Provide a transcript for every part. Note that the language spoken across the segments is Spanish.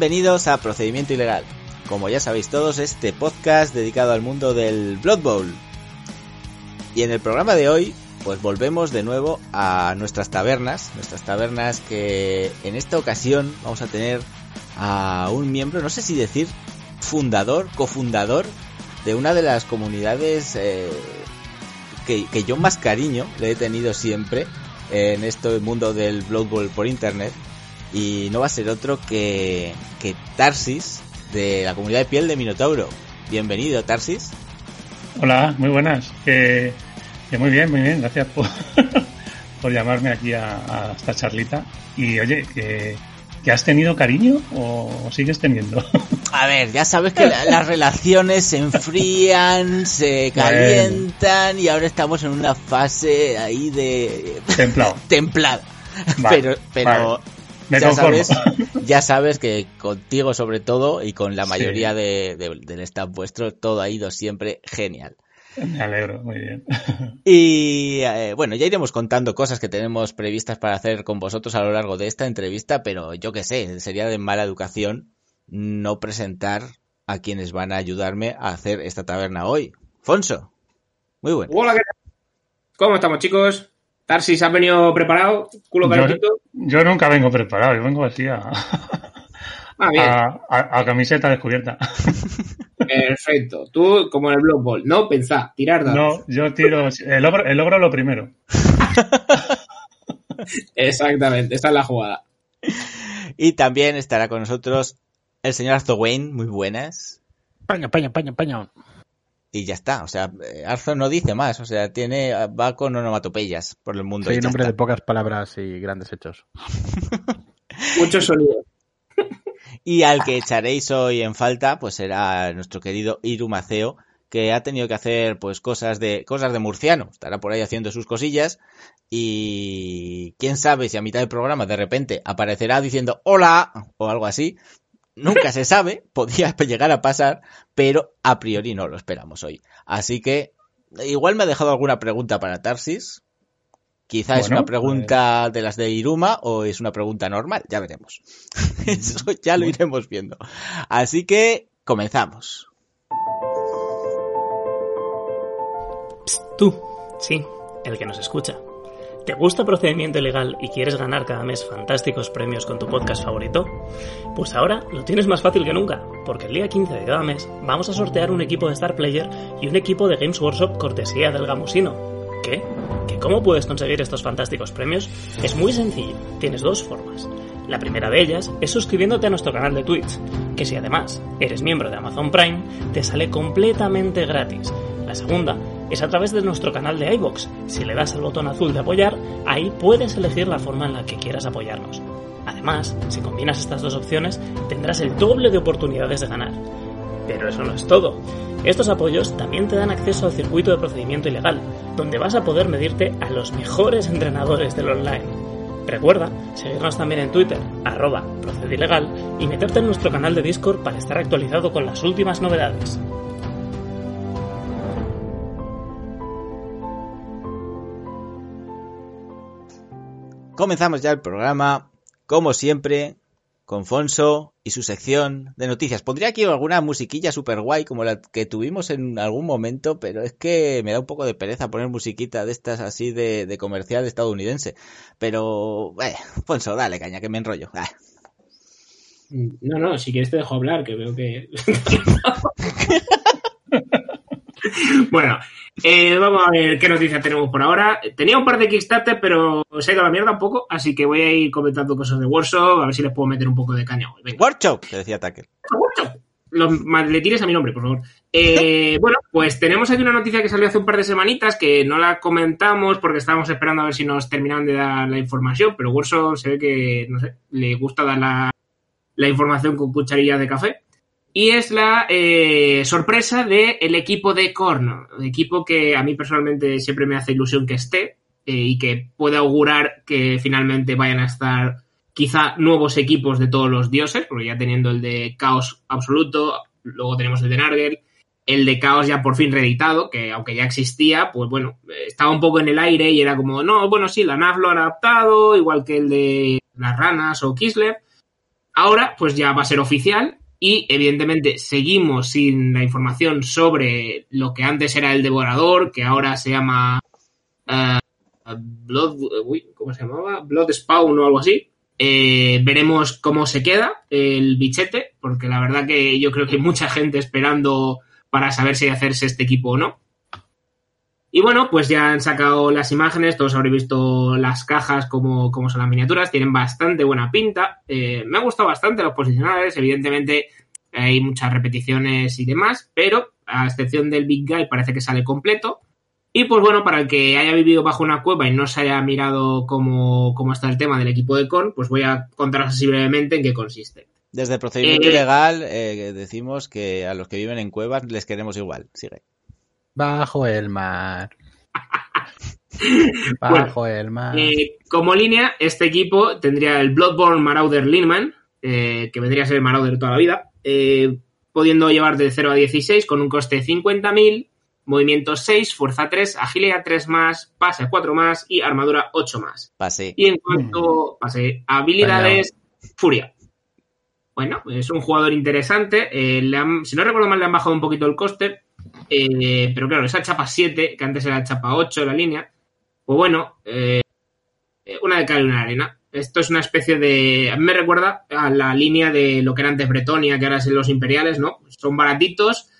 Bienvenidos a Procedimiento Ilegal. Como ya sabéis todos, este podcast dedicado al mundo del Blood Bowl. Y en el programa de hoy, pues volvemos de nuevo a nuestras tabernas, nuestras tabernas que en esta ocasión vamos a tener a un miembro, no sé si decir fundador, cofundador de una de las comunidades eh, que, que yo más cariño le he tenido siempre en este mundo del Blood Bowl por internet y no va a ser otro que, que Tarsis de la comunidad de piel de Minotauro. Bienvenido, Tarsis. Hola, muy buenas. Que, que muy bien, muy bien. Gracias por, por llamarme aquí a, a esta charlita. Y oye, que, que has tenido cariño o sigues teniendo. A ver, ya sabes que la- las relaciones se enfrían, se calientan y ahora estamos en una fase ahí de Templado. templada. Vale, pero pero vale. Me ya conformo. sabes, ya sabes que contigo sobre todo y con la mayoría de, de- del staff vuestro todo ha ido siempre genial. Me alegro, muy bien. Y eh, bueno, ya iremos contando cosas que tenemos previstas para hacer con vosotros a lo largo de esta entrevista, pero yo qué sé, sería de mala educación no presentar a quienes van a ayudarme a hacer esta taberna hoy. Fonso, muy bueno. Hola, ¿qué tal? ¿Cómo estamos, chicos? Tarsis, ¿has venido preparado? ¿Culo calentito? Yo nunca vengo preparado, yo vengo así a, Ah, bien, a, a- a camiseta descubierta. perfecto. Tú, como en el Blood Bowl, no pensá, tirar dados. No, yo tiro. El logro, el logro lo primero. Exactamente, esta es la jugada. Y también estará con nosotros el señor Arzo Wayne, muy buenas. Paño, paño, paño, paño. Y ya está, o sea, eh, Arzo no dice más, o sea, tiene va con onomatopeyas por el mundo. Soy un hombre de pocas palabras y grandes hechos. Muchos sonidos. Y al que echaréis hoy en falta, pues será nuestro querido Irumaceo, que ha tenido que hacer pues cosas de cosas de murciano. Estará por ahí haciendo sus cosillas y quién sabe si a mitad del programa de repente aparecerá diciendo hola o algo así. Nunca se sabe, podría llegar a pasar, pero a priori no lo esperamos hoy. Así que igual me ha dejado alguna pregunta para Tarsis. Quizá es una pregunta de las de Iruma o es una pregunta normal, ya veremos. Eso ya lo iremos viendo. Así que comenzamos. Tú, sí, el que nos escucha. ¿Te gusta procedimiento ilegal y quieres ganar cada mes fantásticos premios con tu podcast favorito? Pues ahora lo tienes más fácil que nunca, porque el día 15 de cada mes vamos a sortear un equipo de Star Player y un equipo de Games Workshop cortesía del Gamusino. ¿Qué? ¿Que cómo puedes conseguir estos fantásticos premios? Es muy sencillo, tienes dos formas. La primera de ellas es suscribiéndote a nuestro canal de Twitch, que si además eres miembro de Amazon Prime, te sale completamente gratis. La segunda es a través de nuestro canal de iBox. Si le das al botón azul de apoyar, ahí puedes elegir la forma en la que quieras apoyarnos. Además, si combinas estas dos opciones, tendrás el doble de oportunidades de ganar. Pero eso no es todo. Estos apoyos también te dan acceso al circuito de procedimiento ilegal, donde vas a poder medirte a los mejores entrenadores del online. Recuerda seguirnos también en Twitter, arroba procedilegal, y meterte en nuestro canal de Discord para estar actualizado con las últimas novedades. Comenzamos ya el programa, como siempre, con Fonso y su sección de noticias. Pondría aquí alguna musiquilla super guay como la que tuvimos en algún momento, pero es que me da un poco de pereza poner musiquita de estas así de, de comercial estadounidense. Pero, eh, Fonso, dale caña, que me enrollo. Ah. No, no, si quieres te dejo hablar, que veo que. bueno, eh, vamos a ver qué noticias tenemos por ahora. Tenía un par de Kickstarter, pero se ha ido a la mierda un poco, así que voy a ir comentando cosas de Warsaw, a ver si les puedo meter un poco de caña hoy. Workshop, te decía Tacker. Warsaw. Los maletines a mi nombre, por favor. Eh, bueno, pues tenemos aquí una noticia que salió hace un par de semanitas que no la comentamos porque estábamos esperando a ver si nos terminaban de dar la información, pero Warsaw se ve que, no sé, le gusta dar la, la información con cucharillas de café. Y es la eh, sorpresa del equipo de Korn, equipo que a mí personalmente siempre me hace ilusión que esté eh, y que pueda augurar que finalmente vayan a estar quizá nuevos equipos de todos los dioses, porque ya teniendo el de Caos Absoluto, luego tenemos el de Nargel, el de Caos ya por fin reeditado, que aunque ya existía, pues bueno, estaba un poco en el aire y era como, no, bueno, sí, la NAF lo han adaptado, igual que el de las ranas o Kislev. Ahora, pues ya va a ser oficial y evidentemente seguimos sin la información sobre lo que antes era el devorador, que ahora se llama eh, Blood, uy, ¿cómo se llamaba? Blood Spawn o algo así. Eh, veremos cómo se queda el bichete, porque la verdad que yo creo que hay mucha gente esperando para saber si hacerse este equipo o no. Y bueno, pues ya han sacado las imágenes, todos habréis visto las cajas como, como son las miniaturas, tienen bastante buena pinta. Eh, me ha gustado bastante los posicionales, evidentemente hay muchas repeticiones y demás, pero a excepción del Big Guy parece que sale completo. Y pues bueno, para el que haya vivido bajo una cueva y no se haya mirado cómo, cómo está el tema del equipo de Con, pues voy a contaros así brevemente en qué consiste. Desde el procedimiento Eh, legal eh, decimos que a los que viven en cuevas les queremos igual. Sigue. Bajo el mar. Bajo el mar. Eh, como línea, este equipo tendría el Bloodborne Marauder Linman, eh, que vendría a ser el Marauder toda la vida, eh, pudiendo llevar de 0 a 16 con un coste de 50.000, movimiento 6, fuerza 3, agilidad 3 más, pase 4 más y armadura 8 más. Pase. Y en cuanto pase a habilidades, furia. Bueno, es un jugador interesante. eh, le han- si no recuerdo mal, le han bajado un poquito el coste. Eh, pero claro, esa chapa 7, que antes era chapa 8 la línea, pues bueno, eh, una de cal y una arena. Esto es una especie de. A mí me recuerda a la línea de lo que era antes Bretonia, que ahora es los imperiales, ¿no? Son baratitos,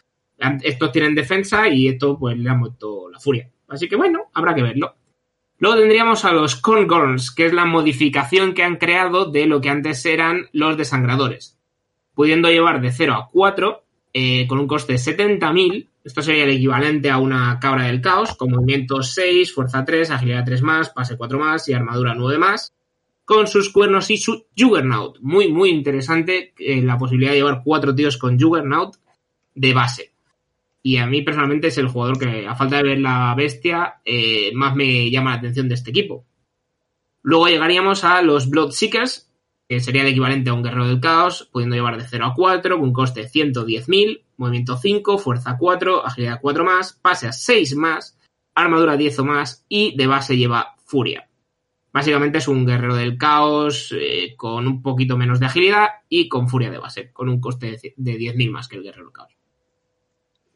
estos tienen defensa y esto, pues le han muerto la furia. Así que bueno, habrá que verlo. Luego tendríamos a los Corngorns, que es la modificación que han creado de lo que antes eran los desangradores. Pudiendo llevar de 0 a 4, eh, con un coste de 70.000. Esto sería el equivalente a una cabra del caos, con movimiento 6, fuerza 3, agilidad 3 más, pase 4 más y armadura 9 más. Con sus cuernos y su Juggernaut. Muy, muy interesante eh, la posibilidad de llevar cuatro tíos con Juggernaut de base. Y a mí personalmente es el jugador que, a falta de ver la bestia, eh, más me llama la atención de este equipo. Luego llegaríamos a los Bloodseekers, que sería el equivalente a un guerrero del caos, pudiendo llevar de 0 a 4, con un coste de 110.000, movimiento 5, fuerza 4, agilidad 4 más, pase a 6 más, armadura 10 o más y de base lleva furia. Básicamente es un guerrero del caos eh, con un poquito menos de agilidad y con furia de base, con un coste de de 10.000 más que el guerrero del caos.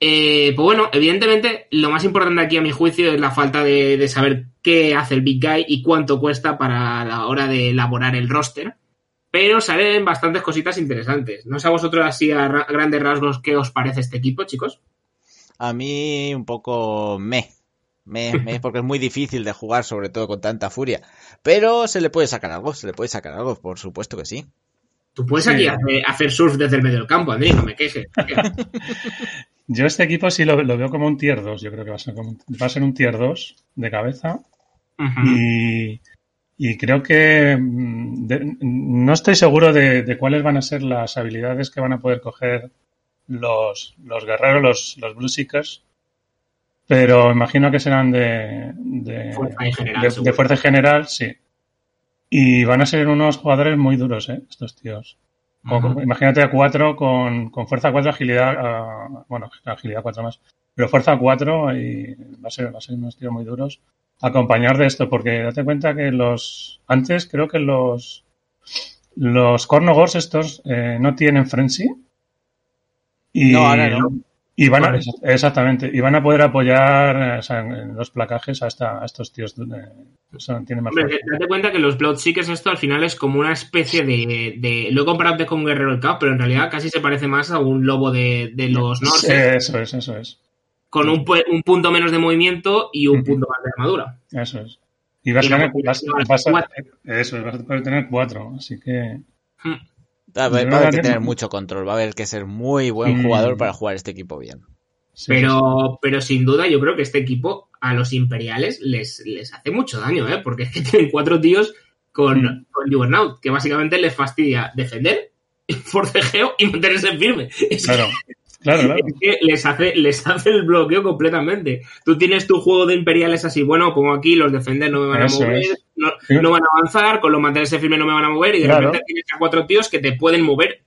Eh, pues bueno, evidentemente lo más importante aquí a mi juicio es la falta de, de saber qué hace el Big Guy y cuánto cuesta para la hora de elaborar el roster. Pero salen bastantes cositas interesantes. No sé a vosotros así a ra- grandes rasgos qué os parece este equipo, chicos. A mí un poco me. Me, me, porque es muy difícil de jugar, sobre todo con tanta furia. Pero se le puede sacar algo, se le puede sacar algo, por supuesto que sí. Tú puedes Sí. aquí hacer, hacer surf desde el medio del campo, Andrés, no me quejes. Yo este equipo sí lo, lo veo como un tier 2. Yo creo que va a ser, como un- va a ser un tier 2 de cabeza. Y, y creo que mm, de- no estoy seguro de, de cuáles van a ser las habilidades que van a poder coger los, los guerreros, los, los Blue Seekers. Pero imagino que serán de, de, Fuerza en general, de- fuerza sí. Y van a ser unos jugadores muy duros, ¿eh? Estos tíos. Imagínate a 4 con, con fuerza 4, agilidad, ah, bueno, agilidad 4 más, pero fuerza 4 y va a ser, va a ser unos tíos muy duros. Acompañar de esto, porque date cuenta que los, antes creo que los, los Cornogors estos eh, no tienen Frenzy. Y, No, ahora no. Y van a, exactamente, y van a poder apoyar eh, o sea, en los placajes a, esta- a estos tíos. eh, son- tienen más Hombre, date cuenta que los Bloodseekers esto al final es como una especie de, de- Lo he comparado antes con un Guerrero del Caos, pero en realidad casi se parece más a un lobo de, de los Norse, Eso es, eso es. Con un, un punto menos de movimiento y un punto más de armadura. Eso es. Y vas Y a tener, vas, vas a- cuatro. eso es, vas a poder tener cuatro. Así que. Hmm. Va a haber, Yo va a haber no que tener mucho control, va a haber que ser muy buen Mm. jugador para jugar este equipo bien. sí, Pero, pero sin duda yo creo que este equipo a los imperiales les, les hace mucho daño, ¿eh? Porque es que tienen cuatro tíos con, Mm. con Juggernaut, que básicamente les fastidia defender, forcejeo y mantenerse firme. Es. Claro, claro, claro. Es que les hace, les hace el bloqueo completamente. Tú tienes tu juego de imperiales así, bueno, pongo aquí, los defender no me van a mover, no, no van a avanzar, con los mantenerse firme no me van a mover, y de Claro. repente tienes a cuatro tíos que te pueden mover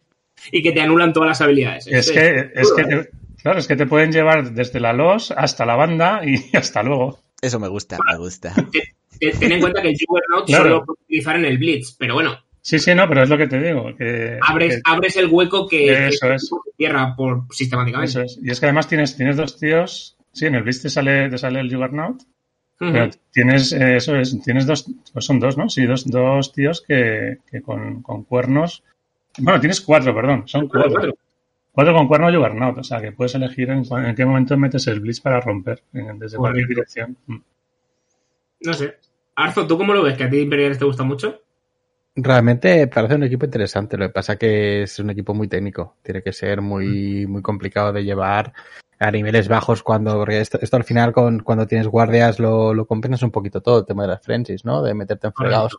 y que te anulan todas las habilidades. Es Este- que, es que ¿eh? te- claro, es que te pueden llevar desde la LOS hasta la banda y hasta luego. Eso me gusta, me gusta. Te- Ten en cuenta que el Juggernaut Claro. solo lo puedes utilizar en el Blitz, pero bueno, Sí, sí, no, pero es lo que te digo. Que, abres, que- abres el hueco que, que Eso es. cierra por sistemáticamente. eso es. Y es que además tienes, tienes dos tíos. Sí, en el Blitz te sale, te sale el Juggernaut. Pero tienes, eh, eso es, tienes dos, pues son dos, ¿no? Sí, dos, dos tíos que, que con, con cuernos. Bueno, tienes cuatro, perdón. Son Cuatro, cuatro. con cuerno Juggernaut. O sea, que puedes elegir en, qué momento metes el Blitz para romper, en- desde cualquier dirección. No sé. Arzo, ¿tú cómo lo ves? ¿Que a ti Imperiales te gusta mucho? Realmente parece un equipo interesante. Lo que pasa que es un equipo muy técnico. Tiene que ser muy, muy complicado de llevar a niveles bajos cuando, porque esto, esto al final con, cuando tienes guardias lo, lo compensas un poquito todo, el tema de las frenzies, ¿no? De meterte en fregados.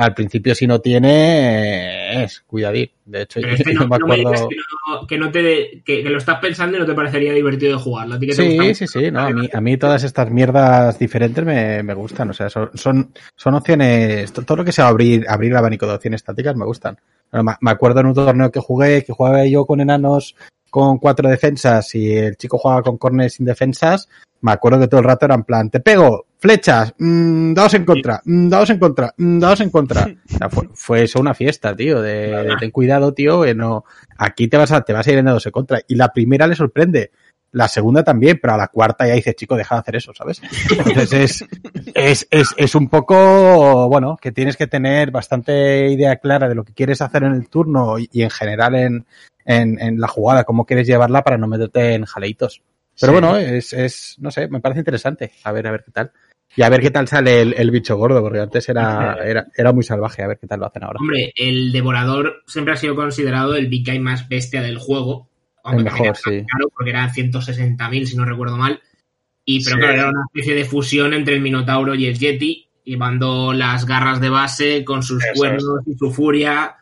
Al principio si no tiene, es cuidadín. De hecho, Pero yo, es que yo no, me no me acuerdo... que no, que no te que, que lo estás pensando y no te parecería divertido de jugarlo. A ti que Sí, sí, sí, no, a mí, a mí todas estas mierdas diferentes me, me gustan, o sea, son, son, son opciones, to- todo lo que sea abrir, abrir el abanico de opciones tácticas me gustan. Bueno, me- acuerdo en un torneo que jugué, que jugaba yo con enanos con cuatro defensas y el chico jugaba con corners sin defensas, me acuerdo que todo el rato era en plan, te pego, flechas, mm, dados en contra, mm, dados en contra, mm, dados en contra. O sea, fue, fue eso una fiesta, tío, de, de ten cuidado, tío, que no, aquí te vas a, te vas a ir en dados en contra. Y la primera le sorprende. La segunda también, pero a la cuarta ya dices, chico, deja de hacer eso, ¿sabes? Entonces es, es, es, es un poco, bueno, que tienes que tener bastante idea clara de lo que quieres hacer en el turno y, y en general en, en, en la jugada, cómo quieres llevarla para no meterte en jaleitos. Pero Sí. bueno, es, es, no sé, me parece interesante. A ver, a ver qué tal. Y a ver qué tal sale el, el bicho gordo, porque antes era, era, era muy salvaje. A ver qué tal lo hacen ahora. Hombre, el devorador siempre ha sido considerado el big guy más bestia del juego. Aunque El mejor, era sí. caro porque eran 160.000 si no recuerdo mal. Y pero Sí. claro, era una especie de fusión entre el Minotauro y el Yeti, llevando las garras de base con sus Eso cuernos y su furia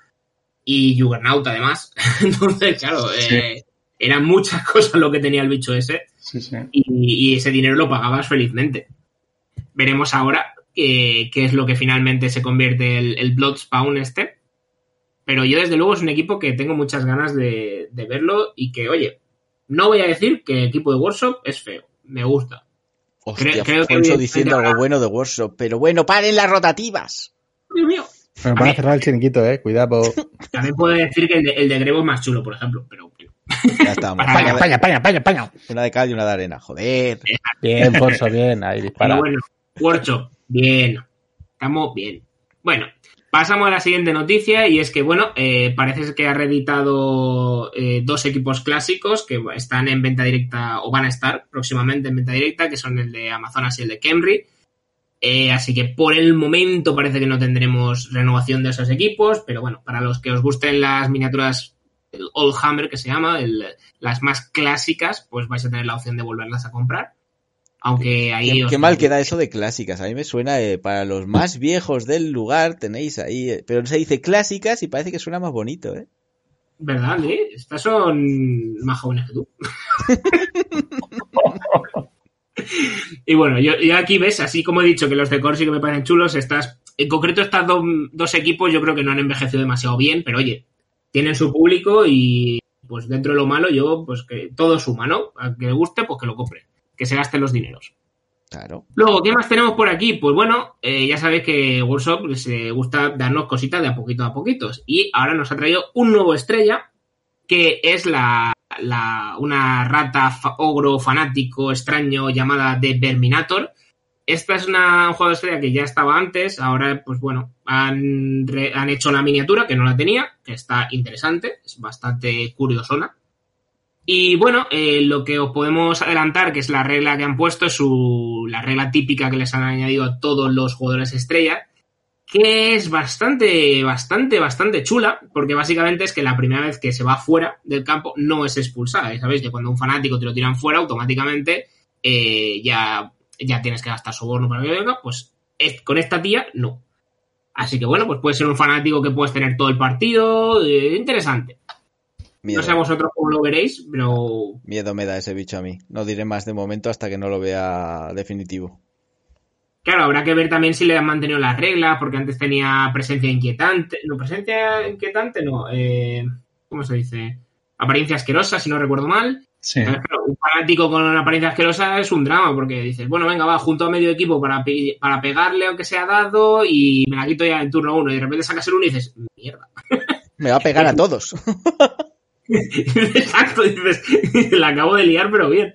y Juggernaut además. Entonces, claro, Sí. eh, eran muchas cosas lo que tenía el bicho ese Sí, sí. y, y ese dinero lo pagabas felizmente. Veremos ahora qué, qué es lo que finalmente se convierte el, el Bloodspawn este. Pero yo desde luego es un equipo que tengo muchas ganas de, de verlo y que, oye, no voy a decir que el equipo de Workshop es feo, me gusta. Hostia, Creo- creo que diciendo algo bueno de Workshop. Pero bueno, paren las rotativas. Dios mío. Pero A van a cerrar el chiringuito, eh. Cuidado. También puedo decir que el de, el de Grebo es más chulo, por ejemplo, pero. Ya estamos. España, Una de- España, España, España. Una de cal y una de arena. Joder. Bien, Forzo, bien. Ahí dispara. Pero bueno, Workshop, bien. Estamos bien. Bueno, pasamos a la siguiente noticia y es que, bueno, eh, parece que ha reeditado eh, dos equipos clásicos que están en venta directa o van a estar próximamente en venta directa, que son el de Amazonas y el de Camry. Eh, así que por el momento parece que no tendremos renovación de esos equipos, pero bueno, para los que os gusten las miniaturas, el Old Hammer que se llama, las más clásicas, pues vais a tener la opción de volverlas a comprar. Aunque ahí... Qué, os qué mal queda eso de clásicas. A mí me suena eh, para los más viejos del lugar tenéis ahí. eh, pero se dice clásicas y parece que suena más bonito, ¿eh? ¿Verdad, eh? Estas son más jóvenes que tú. y bueno, yo, yo aquí ves, así como he dicho que los de Corsi que me parecen chulos, estas, en concreto estas do- dos equipos yo creo que no han envejecido demasiado bien, pero oye, tienen su público y pues dentro de lo malo yo, pues que todo suma, ¿no? A que le guste, pues que lo compre, que se gasten los dineros. Claro. Luego, ¿qué más tenemos por aquí? Pues bueno, eh, ya sabéis que Workshop les eh, gusta darnos cositas de a poquito a poquitos. Y ahora nos ha traído un nuevo estrella, que es la, la- una rata fa- ogro fanático extraño llamada The Verminator. Esta es una, un juego de estrella que ya estaba antes, ahora pues bueno, han, re- han hecho la miniatura que no la tenía, que está interesante, es bastante curiosona. Y bueno, eh, lo que os podemos adelantar, que es la regla que han puesto, es su, la regla típica que les han añadido a todos los jugadores estrella, que es bastante, bastante, bastante chula, porque básicamente es que la primera vez que se va fuera del campo no es expulsada. Y sabéis que cuando un fanático te lo tiran fuera, automáticamente eh, ya, ya tienes que gastar soborno para que pues es- con esta tía no. Así que bueno, pues puede ser un fanático que puedes tener todo el partido, eh, interesante. Miedo, No sé vosotros cómo lo veréis, pero miedo me da ese bicho a mí. No diré más de momento hasta que no lo vea definitivo. Claro, habrá que ver también si le han mantenido las reglas, porque antes tenía presencia inquietante. No, presencia inquietante no. Eh, ¿Cómo se dice? Apariencia asquerosa, si no recuerdo mal. Sí. Entonces, claro, un fanático con una apariencia asquerosa es un drama, porque dices, bueno, venga, va, junto a medio equipo para, pe- para pegarle aunque sea dado y me la quito ya en turno uno. Y de repente sacas el uno y dices, mierda. Me va a pegar a todos. Exacto, dices, la acabo de liar, pero bien.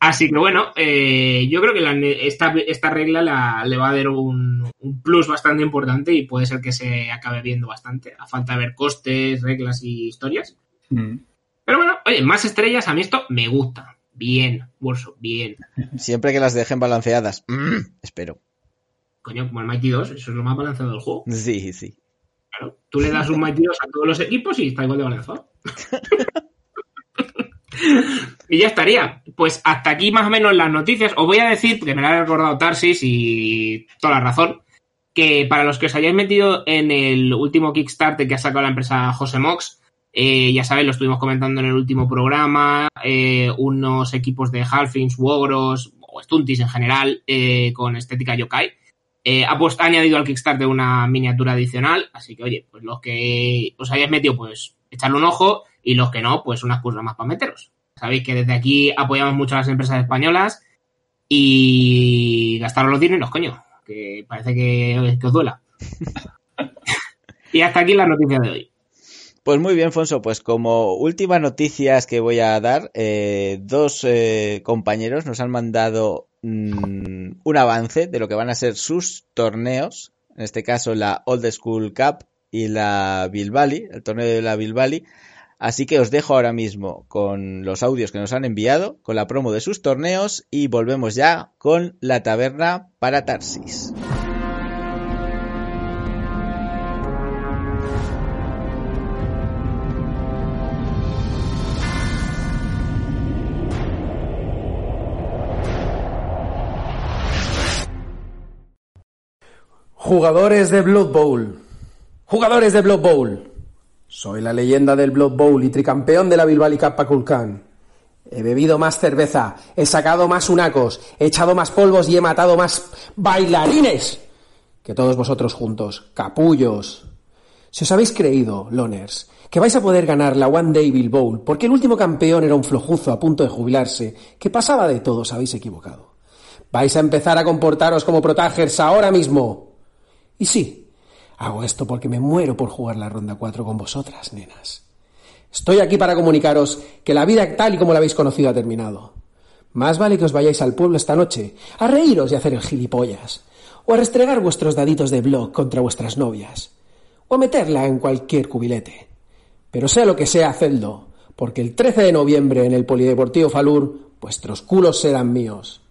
Así que bueno, eh, yo creo que la- esta, esta regla la- le va a dar un, un plus bastante importante y puede ser que se acabe viendo bastante, a falta de ver costes, reglas y historias. Mm. Pero bueno, oye, más estrellas, a mí esto me gusta. Bien, Warsaw, bien. Siempre que las dejen balanceadas. Mm, espero. Coño, como el Mighty 2, eso es lo más balanceado del juego. Sí, sí. Claro, tú le das un Mighty 2 a todos los equipos y está igual de balanzado. y ya estaría. Pues hasta aquí más o menos las noticias. Os voy a decir, porque me lo ha recordado Tarsis y toda la razón, que para los que os hayáis metido en el último Kickstarter que ha sacado la empresa José Mox, eh, ya sabéis, lo estuvimos comentando en el último programa, eh, unos equipos de Halflings, Wogros o Stunties en general eh, con estética yokai. Eh, ha, puesto- ha añadido al Kickstarter una miniatura adicional, así que oye, pues los que os hayáis metido, pues echarle un ojo y los que no, pues unas curvas más para meteros. Sabéis que desde aquí apoyamos mucho a las empresas españolas y gastaros los dineros, coño, que parece que, que os duela. y hasta aquí la noticia de hoy. Pues muy bien, Fonso. Pues como últimas noticias que voy a dar, eh, dos eh, compañeros nos han mandado mm, un avance de lo que van a ser sus torneos. En este caso, la Old School Cup y la Bilbali, el torneo de la Bilbali. Así que os dejo ahora mismo con los audios que nos han enviado, con la promo de sus torneos y volvemos ya con la taberna para Tarsis. Jugadores de Blood Bowl. Jugadores de Blood Bowl. Soy la leyenda del Blood Bowl y tricampeón de la Bilbali Cup Paculcán. He bebido más cerveza, he sacado más unacos, he echado más polvos y he matado más bailarines que todos vosotros juntos, capullos. Si os habéis creído, loners, que vais a poder ganar la One Day Bill Bowl porque el último campeón era un flojuzo a punto de jubilarse, que pasaba de todo, os habéis equivocado. Vais a empezar a comportaros como protagers ahora mismo. Y sí, hago esto porque me muero por jugar la ronda 4 con vosotras, nenas. Estoy aquí para comunicaros que la vida tal y como la habéis conocido ha terminado. Más vale que os vayáis al pueblo esta noche a reíros y hacer el gilipollas, o a restregar vuestros daditos de blog contra vuestras novias, o a meterla en cualquier cubilete. Pero sea lo que sea, hacedlo, porque el 13 de noviembre en el Polideportivo Falur vuestros culos serán míos.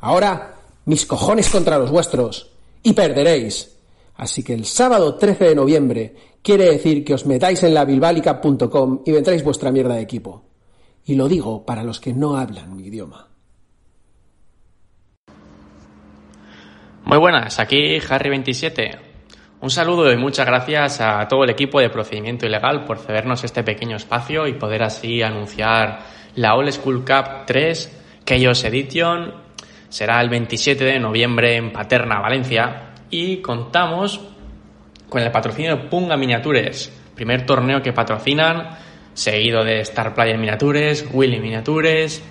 Ahora, mis cojones contra los vuestros, y perderéis. Así que el sábado 13 de noviembre quiere decir que os metáis en la bilbalicap.com y vendréis vuestra mierda de equipo. Y lo digo para los que no hablan mi idioma. Muy buenas, aquí Harry27. Un saludo y muchas gracias a todo el equipo de Procedimiento Ilegal por cedernos este pequeño espacio y poder así anunciar la All School Cup 3 Chaos Edition. Será el 27 de noviembre en Paterna, Valencia. Y contamos con el patrocinio de Punga Miniatures, primer torneo que patrocinan, seguido de Star Player Miniatures, Willy Miniatures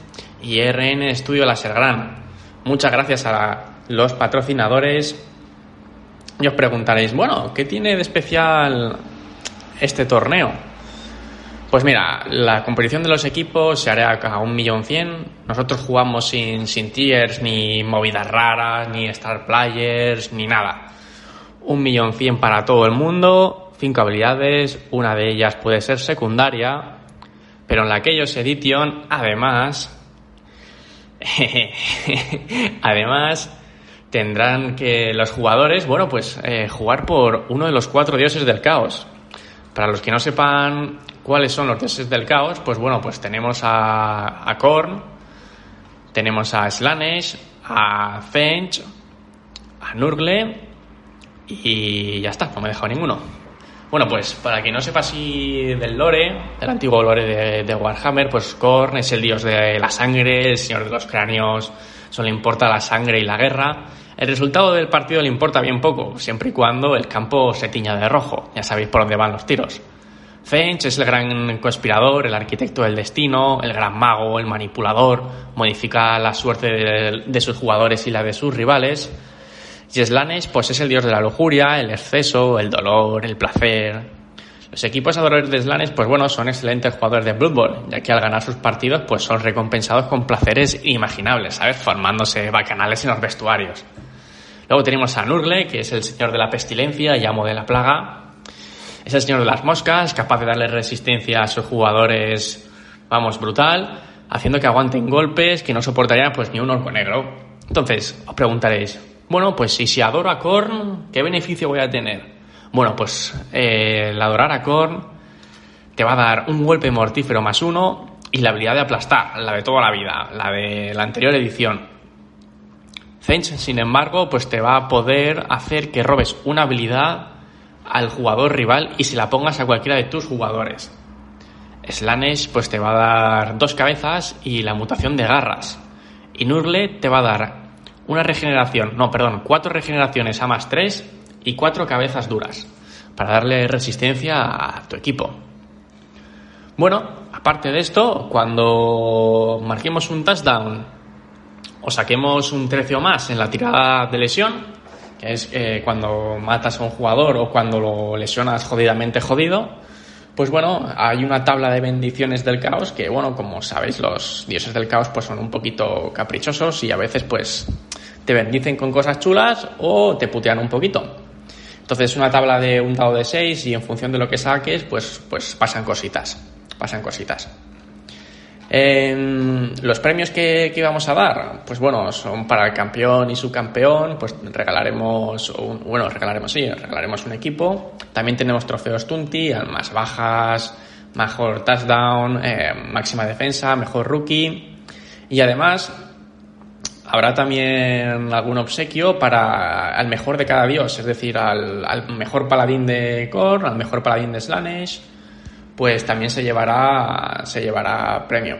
y RN Studio Laser Gran. muchas gracias a los patrocinadores. Y os preguntaréis, bueno, ¿qué tiene de especial este torneo? Pues mira, la competición de los equipos se hará a un millón cien. Nosotros jugamos sin, sin tiers, ni movidas raras, ni star players, ni nada. Un millón cien para todo el mundo, cinco habilidades, una de ellas puede ser secundaria, pero en la Chaos Edition, además, además, tendrán que los jugadores, bueno, pues eh, jugar por uno de los cuatro dioses del caos. Para los que no sepan cuáles son los dioses del caos, pues bueno, pues tenemos a, a Korn, tenemos a Slanesh, a Fench, a Nurgle y ya está, no me he dejado ninguno. Bueno, pues para quien no sepa si del lore, del antiguo lore de, Warhammer, pues Korn es el dios de la sangre, el señor de los cráneos, solo importa la sangre y la guerra. El resultado del partido le importa bien poco, siempre y cuando el campo se tiña de rojo. Ya sabéis por dónde van los tiros. Fench es el gran conspirador, el arquitecto del destino, el gran mago, el manipulador, modifica la suerte de, sus jugadores y la de sus rivales. Y Slanesh, pues es el dios de la lujuria, el exceso, el dolor, el placer. Los equipos adoradores de Slanesh, pues bueno, son excelentes jugadores de Blood Bowl, ya que al ganar sus partidos, pues son recompensados con placeres inimaginables, ¿sabes? Formándose bacanales en los vestuarios. Luego tenemos a Nurgle, que es el señor de la pestilencia y amo de la plaga. Es el señor de las moscas, capaz de darle resistencia a sus jugadores, vamos, brutal, haciendo que aguanten golpes que no soportarían pues ni un orco negro. Entonces, os preguntaréis, bueno, pues y si adoro a Korn, ¿qué beneficio voy a tener? Bueno, pues eh, el adorar a Korn te va a dar un golpe mortífero más uno y la habilidad de aplastar, la de toda la vida, la de la anterior edición. Zench, sin embargo, pues te va a poder hacer que robes una habilidad al jugador rival y se la pongas a cualquiera de tus jugadores. Slanesh pues te va a dar dos cabezas y la mutación de garras. Y Nurle te va a dar una regeneración, no, perdón, cuatro regeneraciones a más tres y cuatro cabezas duras para darle resistencia a tu equipo. Bueno, aparte de esto, cuando marquemos un touchdown o saquemos un tercio más en la tirada de lesión, es eh, cuando matas a un jugador o cuando lo lesionas jodidamente jodido, pues bueno, hay una tabla de bendiciones del caos que, bueno, como sabéis, los dioses del caos pues son un poquito caprichosos y a veces pues te bendicen con cosas chulas o te putean un poquito. Entonces una tabla de un dado de 6 y en función de lo que saques, pues, pues pasan cositas, pasan cositas. Eh, los premios que, que, vamos a dar, pues bueno, son para el campeón y subcampeón, pues regalaremos, un, bueno, regalaremos, sí, regalaremos un equipo. También tenemos trofeos Tunti, más bajas, mejor touchdown, eh, máxima defensa, mejor rookie. Y además, habrá también algún obsequio para al mejor de cada dios, es decir, al, mejor paladín de Korn, al mejor paladín de Slanesh, pues también se llevará, se llevará premio.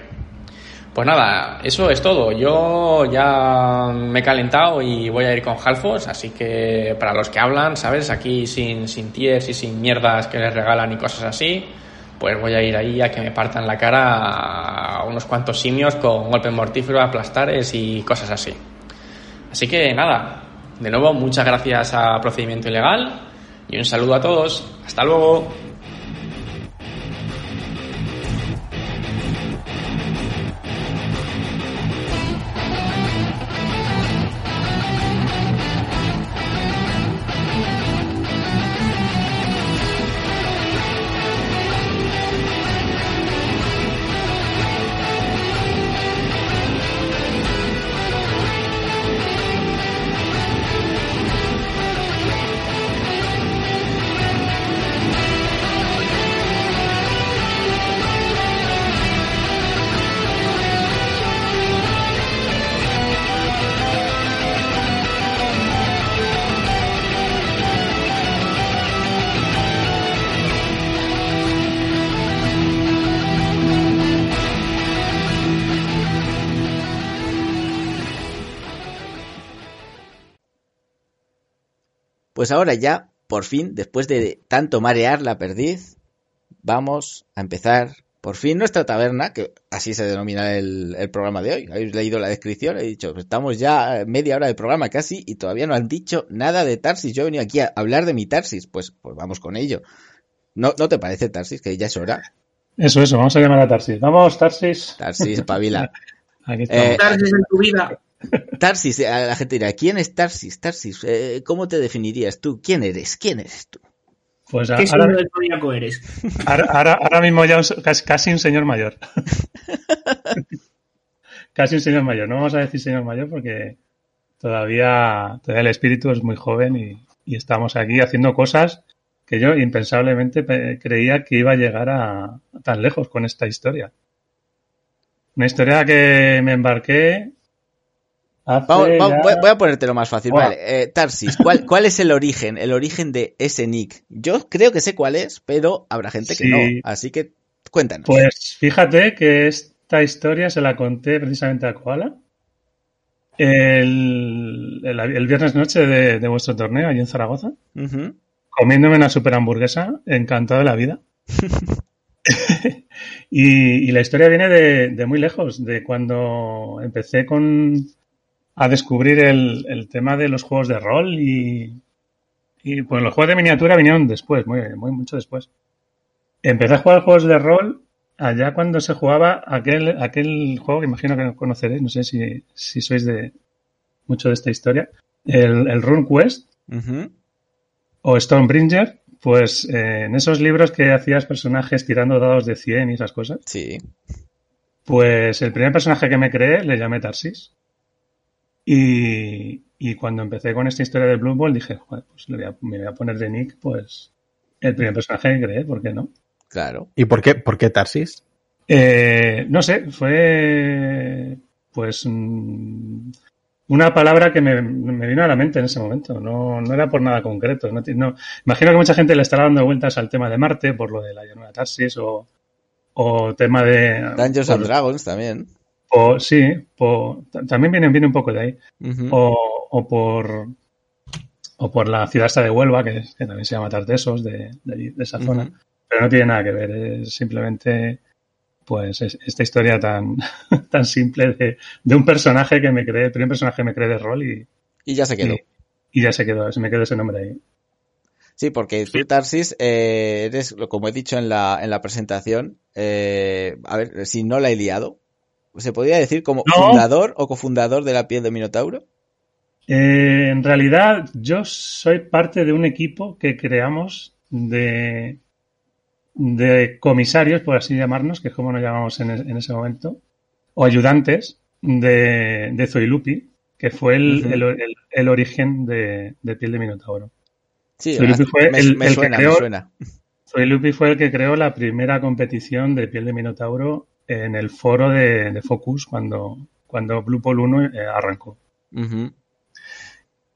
Pues nada, eso es todo. Yo ya me he calentado y voy a ir con Halfos, así que para los que hablan, ¿sabes? Aquí sin, sin y sin mierdas que les regalan y cosas así, pues voy a ir ahí a que me partan la cara a unos cuantos simios con golpe mortífero, aplastares y cosas así. Así que nada, de nuevo muchas gracias a Procedimiento Ilegal y un saludo a todos. Hasta luego. Pues ahora ya, por fin, después de tanto marear la perdiz, vamos a empezar Por fin nuestra taberna, que así se denomina el, el programa de hoy. Habéis leído la descripción, he dicho, estamos ya media hora de programa casi y todavía no han dicho nada de Tarsis. Yo he venido aquí a hablar de mi Tarsis, pues, pues vamos con ello. ¿No, ¿No te parece, Tarsis, que ya es hora? Eso, eso, vamos a llamar a Tarsis. Vamos, Tarsis. Tarsis, pavila. Aquí estamos. Eh, Tarsis en tu vida. Tarsis, a la gente dirá, ¿quién es Tarsis? Tarsis, eh, ¿cómo te definirías tú? ¿Quién eres? ¿Quién eres tú? Pues ¿Qué ahora, del zodíaco eres? ahora, ahora- ahora mismo ya casi, un señor mayor. casi un señor mayor. No vamos a decir señor mayor porque todavía, todavía el espíritu es muy joven y, y estamos aquí haciendo cosas que yo impensablemente pe- creía que iba a llegar a tan lejos con esta historia. Una historia que me embarqué Vamos, vamos, ya- voy, a ponértelo más fácil. Vale, eh, Tarsis, ¿cuál, ¿cuál es el origen? El origen de ese nick. Yo creo que sé cuál es, pero habrá gente que no. Así que cuéntanos. Pues fíjate que esta historia se la conté precisamente a Koala el, el- el viernes noche de, de vuestro torneo allí en Zaragoza, comiéndome una super hamburguesa, encantado de la vida. y, y la historia viene de, de muy lejos, de cuando empecé con a descubrir el, el tema de los juegos de rol y, y pues los juegos de miniatura vinieron después, muy, muy mucho después. Empecé a jugar juegos de rol allá cuando se jugaba aquel, aquel juego que imagino que no conoceréis, no sé si, si sois de mucho de esta historia, el, el Rune Quest o Stonebringer, pues eh, en esos libros que hacías personajes tirando dados de 100 y esas cosas, Sí. pues el primer personaje que me creé le llamé Tarsis. Y, y cuando empecé con esta historia de Blue Ball dije, "Joder, pues le voy a, me voy a poner de Nick, pues el primer personaje que creé, ¿por qué no? Claro. ¿Y por qué, por qué Tarsis? Eh, no sé, fue pues mm, una palabra que me, me vino a la mente en ese momento. No, no era por nada concreto. No, imagino que mucha gente le estará dando vueltas al tema de Marte por lo de la llanura Tarsis o, o tema de Dungeons por- and Dragons también. O- sí, también viene, viene un poco de ahí. O, o por o por la ciudad esta de Huelva, que, que también se llama Tartesos, de, de, de esa zona. Pero no tiene nada que ver, es simplemente pues es- esta historia tan, tan simple de, de un personaje que me creé, el primer personaje que me creé de rol y, Y ya se quedó. y, y ya se quedó, se me quedó ese nombre ahí. Sí, porque tú, Tarsis, eh, eres, como he dicho en la, en la presentación, eh, a ver, si no la he liado, ¿se podría decir como No. fundador o cofundador de la piel de Minotauro? Eh, en realidad, yo soy parte de un equipo que creamos de, de comisarios, por así llamarnos, que es como nos llamamos en, en ese momento, o ayudantes de, de Zoilupi, que fue el, el- el- el origen de, de Piel de Minotauro. Sí, Sí, Lupi fue me, el- me el que suena, creó- me suena. Zoilupi fue el que creó la primera competición de Piel de Minotauro en el foro de, de Focus cuando, cuando Blue Pool 1 eh, arrancó.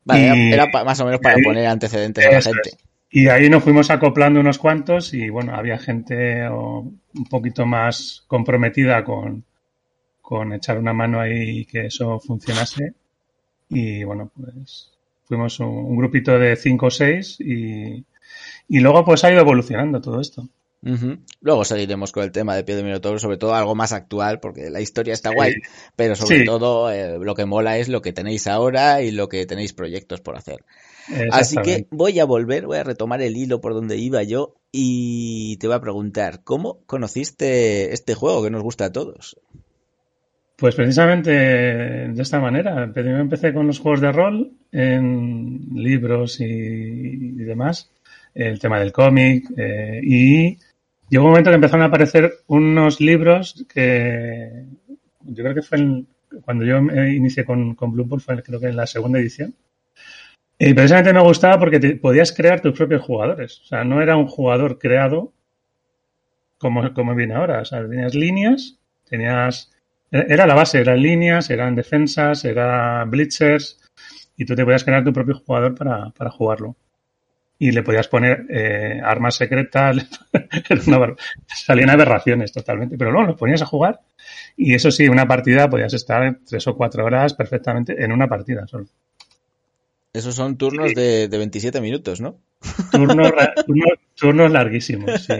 Vale, Y- era, más o menos para poner antecedentes a la gente. es. Y ahí nos fuimos acoplando unos cuantos y bueno, había gente un poquito más comprometida con, con echar una mano ahí y que eso funcionase. Y bueno, pues fuimos un, un grupito de cinco o seis y, y luego pues ha ido evolucionando todo esto. Luego seguiremos con el tema de piel de Minotauro, sobre todo algo más actual, porque la historia está Sí. guay, pero sobre Sí. todo eh, lo que mola es lo que tenéis ahora y lo que tenéis proyectos por hacer. Así que voy a volver, voy a retomar el hilo por donde iba yo y te voy a preguntar, ¿cómo conociste este juego que nos gusta a todos? Pues precisamente de esta manera. Primero empecé con los juegos de rol en libros y, y demás, el tema del cómic, eh, y llegó un momento que empezaron a aparecer unos libros que yo creo que fue en- cuando yo inicié con, con Ball, fue creo que en la segunda edición. Y precisamente me gustaba porque te- podías crear tus propios jugadores. O sea, no era un jugador creado como, como viene ahora. O sea, tenías líneas, tenías era la base, eran líneas, eran defensas, eran blitzers y tú te podías crear tu propio jugador para, para jugarlo. Y le podías poner eh, armas secretas, una salían aberraciones totalmente, pero luego los ponías a jugar y eso sí, una partida podías estar tres o cuatro horas perfectamente en una partida solo. Esos son turnos de, de 27 minutos, ¿no? Turnos, turnos, turnos larguísimos, sí.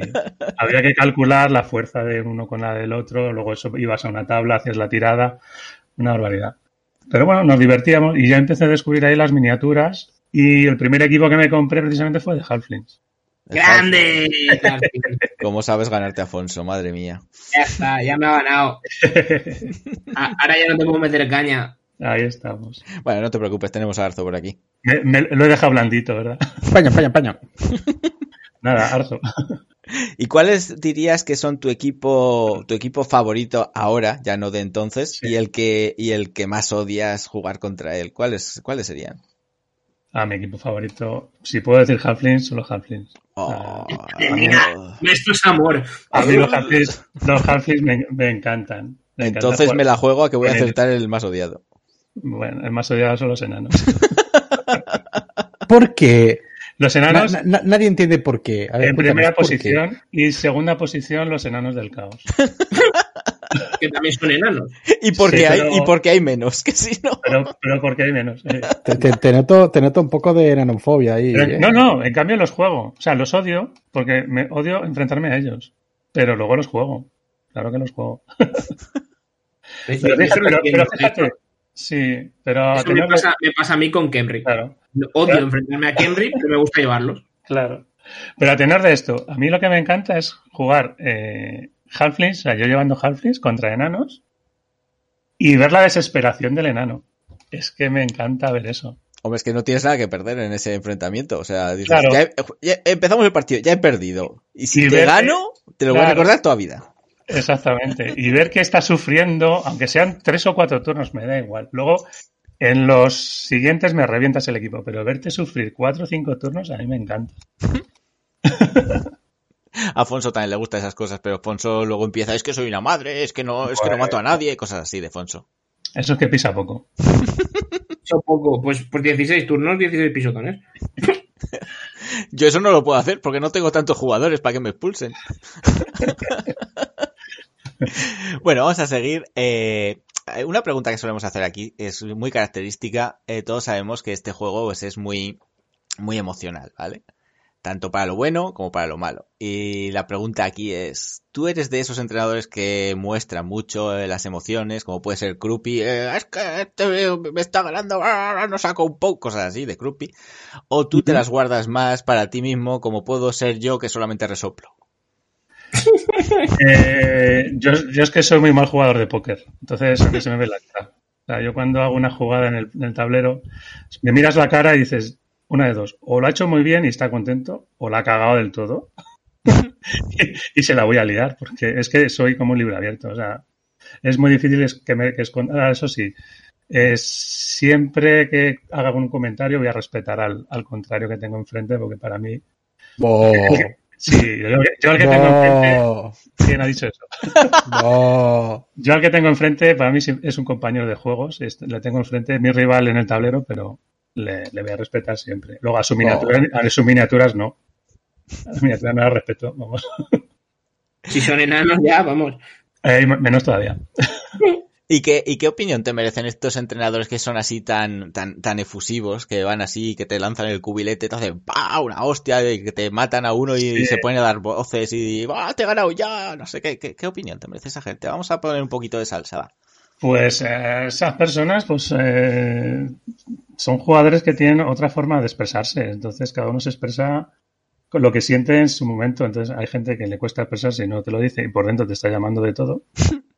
Había que calcular la fuerza de uno con la del otro, luego eso ibas a una tabla, hacías la tirada, una barbaridad. Pero bueno, nos divertíamos y ya empecé a descubrir ahí las miniaturas y el primer equipo que me compré precisamente fue de Halflings. ¡Grande! ¿Cómo sabes ganarte Afonso? Madre mía. Ya está, ya me ha ganado. Ahora ya no te puedo meter caña. Ahí estamos. Bueno, no te preocupes, tenemos a Arzo por aquí. Me- me- lo he dejado blandito, ¿verdad? España, España, España. Nada, Arzo. ¿Y cuáles dirías que son tu equipo, tu equipo favorito ahora, ya no de entonces, Sí. y el que y el que más odias jugar contra él? ¿Cuáles cuáles serían? A mi equipo favorito. Si puedo decir Halflings, solo Halflings. Oh, Mira, esto es amor. A mí los Halflings, los Halflings me, me encantan. Me Entonces me la juego a que voy a acertar el más odiado. Bueno, el más odiado son los enanos. Porque Los na- enanos na- nadie entiende por qué. A ver, en primera por qué. posición y segunda posición los enanos del caos. Que también son enanos. Y porque Sí, hay pero- y porque hay menos, que si no. Pero, pero porque hay menos. eh. Te, te- te noto, te noto un poco de enanofobia ahí. Pero- ¿eh? no, no, en cambio los juego. O sea, los odio porque me odio enfrentarme a ellos. Pero luego los juego. Claro que los juego. Pero, fíjate, no pero- entiendo. pero fíjate. Sí, pero Eso me pasa, me pasa a mí con Kenry. Claro. Odio Claro. enfrentarme a Kenry, pero me gusta llevarlos. Claro. Pero a tener de esto, a mí lo que me encanta es jugar eh, Halflings, o sea, yo llevando Halflings contra enanos y ver la desesperación del enano. Es que me encanta ver eso. Hombre, es que no tienes nada que perder en ese enfrentamiento. O sea, dices, Claro. ya, he- ya empezamos el partido, ya he perdido. Y si Y te ver- gano, te lo voy a recordar toda vida. Exactamente. Y ver que está sufriendo, aunque sean tres o cuatro turnos, me da igual. Luego, en los siguientes me revientas el equipo, pero verte sufrir cuatro o cinco turnos a mí me encanta. A Afonso también le gustan esas cosas, pero Afonso luego empieza, es que soy una madre, es que no, es que no mato a nadie, cosas así de Afonso. Eso es que pisa poco. Eso poco. Pues, pues 16 turnos, 16 pisotones. Yo eso no lo puedo hacer porque no tengo tantos jugadores para que me expulsen. bueno, vamos a seguir. Eh, una pregunta que solemos hacer aquí es muy característica. Eh, todos sabemos que este juego pues, es muy, muy emocional, ¿vale? Tanto para lo bueno como para lo malo. Y la pregunta aquí es, ¿tú eres de esos entrenadores que muestran mucho eh, las emociones, como puede ser Krupi, eh, es que este me está ganando, ah, no saco un poco, cosas así de Krupi? ¿O tú te las guardas más para ti mismo, como puedo ser yo que solamente resoplo? Eh, yo, yo es que soy muy mal jugador de póker, entonces a mí se me ve la cara. O sea, yo cuando hago una jugada en el, en el tablero, me miras la cara y dices, una de dos, o lo ha hecho muy bien y está contento, o la ha cagado del todo y, se la voy a liar, porque es que soy como un libro abierto. O sea, es muy difícil es- que me que esconda. Ah, eso sí, es siempre que haga un comentario voy a respetar al, al contrario que tengo enfrente, porque para mí, Bo, sí, yo, yo al que tengo enfrente, ¿quién ha dicho eso? bo. Yo al que tengo enfrente, para mí es un compañero de juegos. es- le tengo enfrente, mi rival en el tablero, pero le, le voy a respetar siempre. Luego a su miniatura, a sus miniaturas no. A las miniaturas no las respeto, vamos. Si son enanos, ya, vamos. Eh, menos todavía. ¿Y qué, ¿Y qué opinión te merecen estos entrenadores que son así tan, tan, tan efusivos, que van así, que te lanzan el cubilete, te hacen ¡pah! una hostia, y que te matan a uno y, Sí. se ponen a dar voces y ¡ah, te he ganado ya! No sé, ¿qué, qué, qué opinión te merece esa gente? Vamos a poner un poquito de salsa, va. Pues eh, esas personas, pues eh, son jugadores que tienen otra forma de expresarse. Entonces cada uno se expresa con lo que siente en su momento. Entonces hay gente que le cuesta expresarse y no te lo dice y por dentro te está llamando de todo.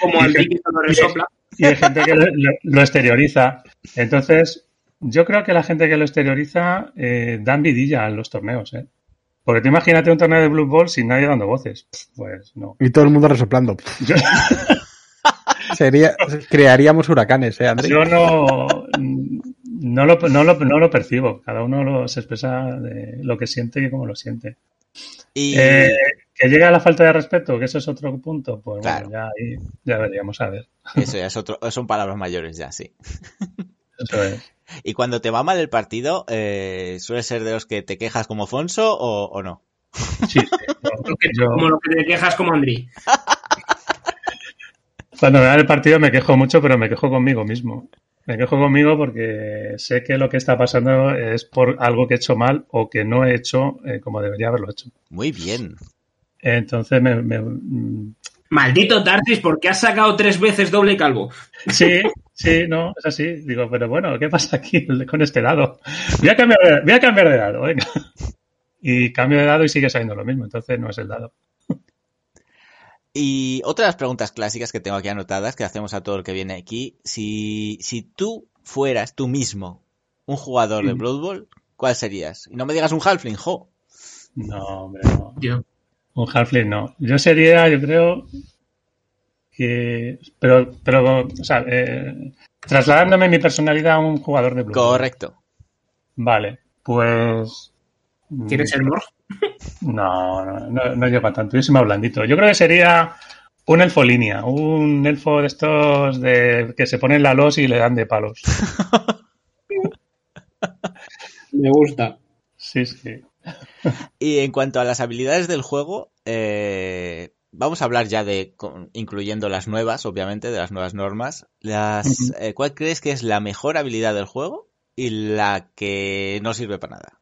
Como Y al cuando resopla. y hay gente que lo, lo- lo exterioriza. Entonces, yo creo que la gente que lo exterioriza eh, da envidilla en los torneos. ¿eh? Porque tú imagínate un torneo de Blue Ball sin nadie dando voces. Pues no. Y todo el mundo resoplando. Yo, Sería, crearíamos huracanes, ¿eh, André? yo no, no, lo, no, lo, no lo percibo. Cada uno lo, se expresa de lo que siente y cómo lo siente. Y Eh, que llega a la falta de respeto, que eso es otro punto, pues Claro. bueno, ya ahí ya veríamos a ver. eso ya es otro, son palabras mayores ya, sí. Eso es. Y cuando te va mal el partido, eh, ¿suele ser de los que te quejas como Fonso o, o no? Sí, sí. Yo- yo- Como lo que te quejas como Andri. Cuando me da el partido me quejo mucho, pero me quejo conmigo mismo. Me quejo conmigo porque sé que lo que está pasando es por algo que he hecho mal o que no he hecho eh, como debería haberlo hecho. Muy bien. Entonces me, me- mm, Maldito Tarsis, ¿por qué has sacado tres veces doble calvo? Sí, sí, no, es así. Digo, pero bueno, ¿qué pasa aquí con este dado? Voy a cambiar de, voy a cambiar de dado, venga. Y cambio de dado y sigue saliendo lo mismo, entonces no es el dado. Y otra de las preguntas clásicas que tengo aquí anotadas, que hacemos a todo el que viene aquí, si, si tú fueras tú mismo un jugador de Mm. Blood Bowl, ¿cuál serías? Y no me digas un Halfling, jo. No, hombre, no. Yo. Un Halfling no. Yo sería, yo creo que... Pero, pero o sea, eh, trasladándome mi personalidad a un jugador de Blue. Correcto. Vale, pues... mm, ¿Quieres ser Morg? No, no, no, no llego a tanto. Yo soy más blandito. Yo creo que sería un elfo línea, un elfo de estos de que se ponen la los y le dan de palos. Me gusta. Sí, sí. Y en cuanto a las habilidades del juego, eh, vamos a hablar ya de, con- incluyendo las nuevas, obviamente, de las nuevas normas. Las, eh, ¿Cuál crees que es la mejor habilidad del juego y la que no sirve para nada?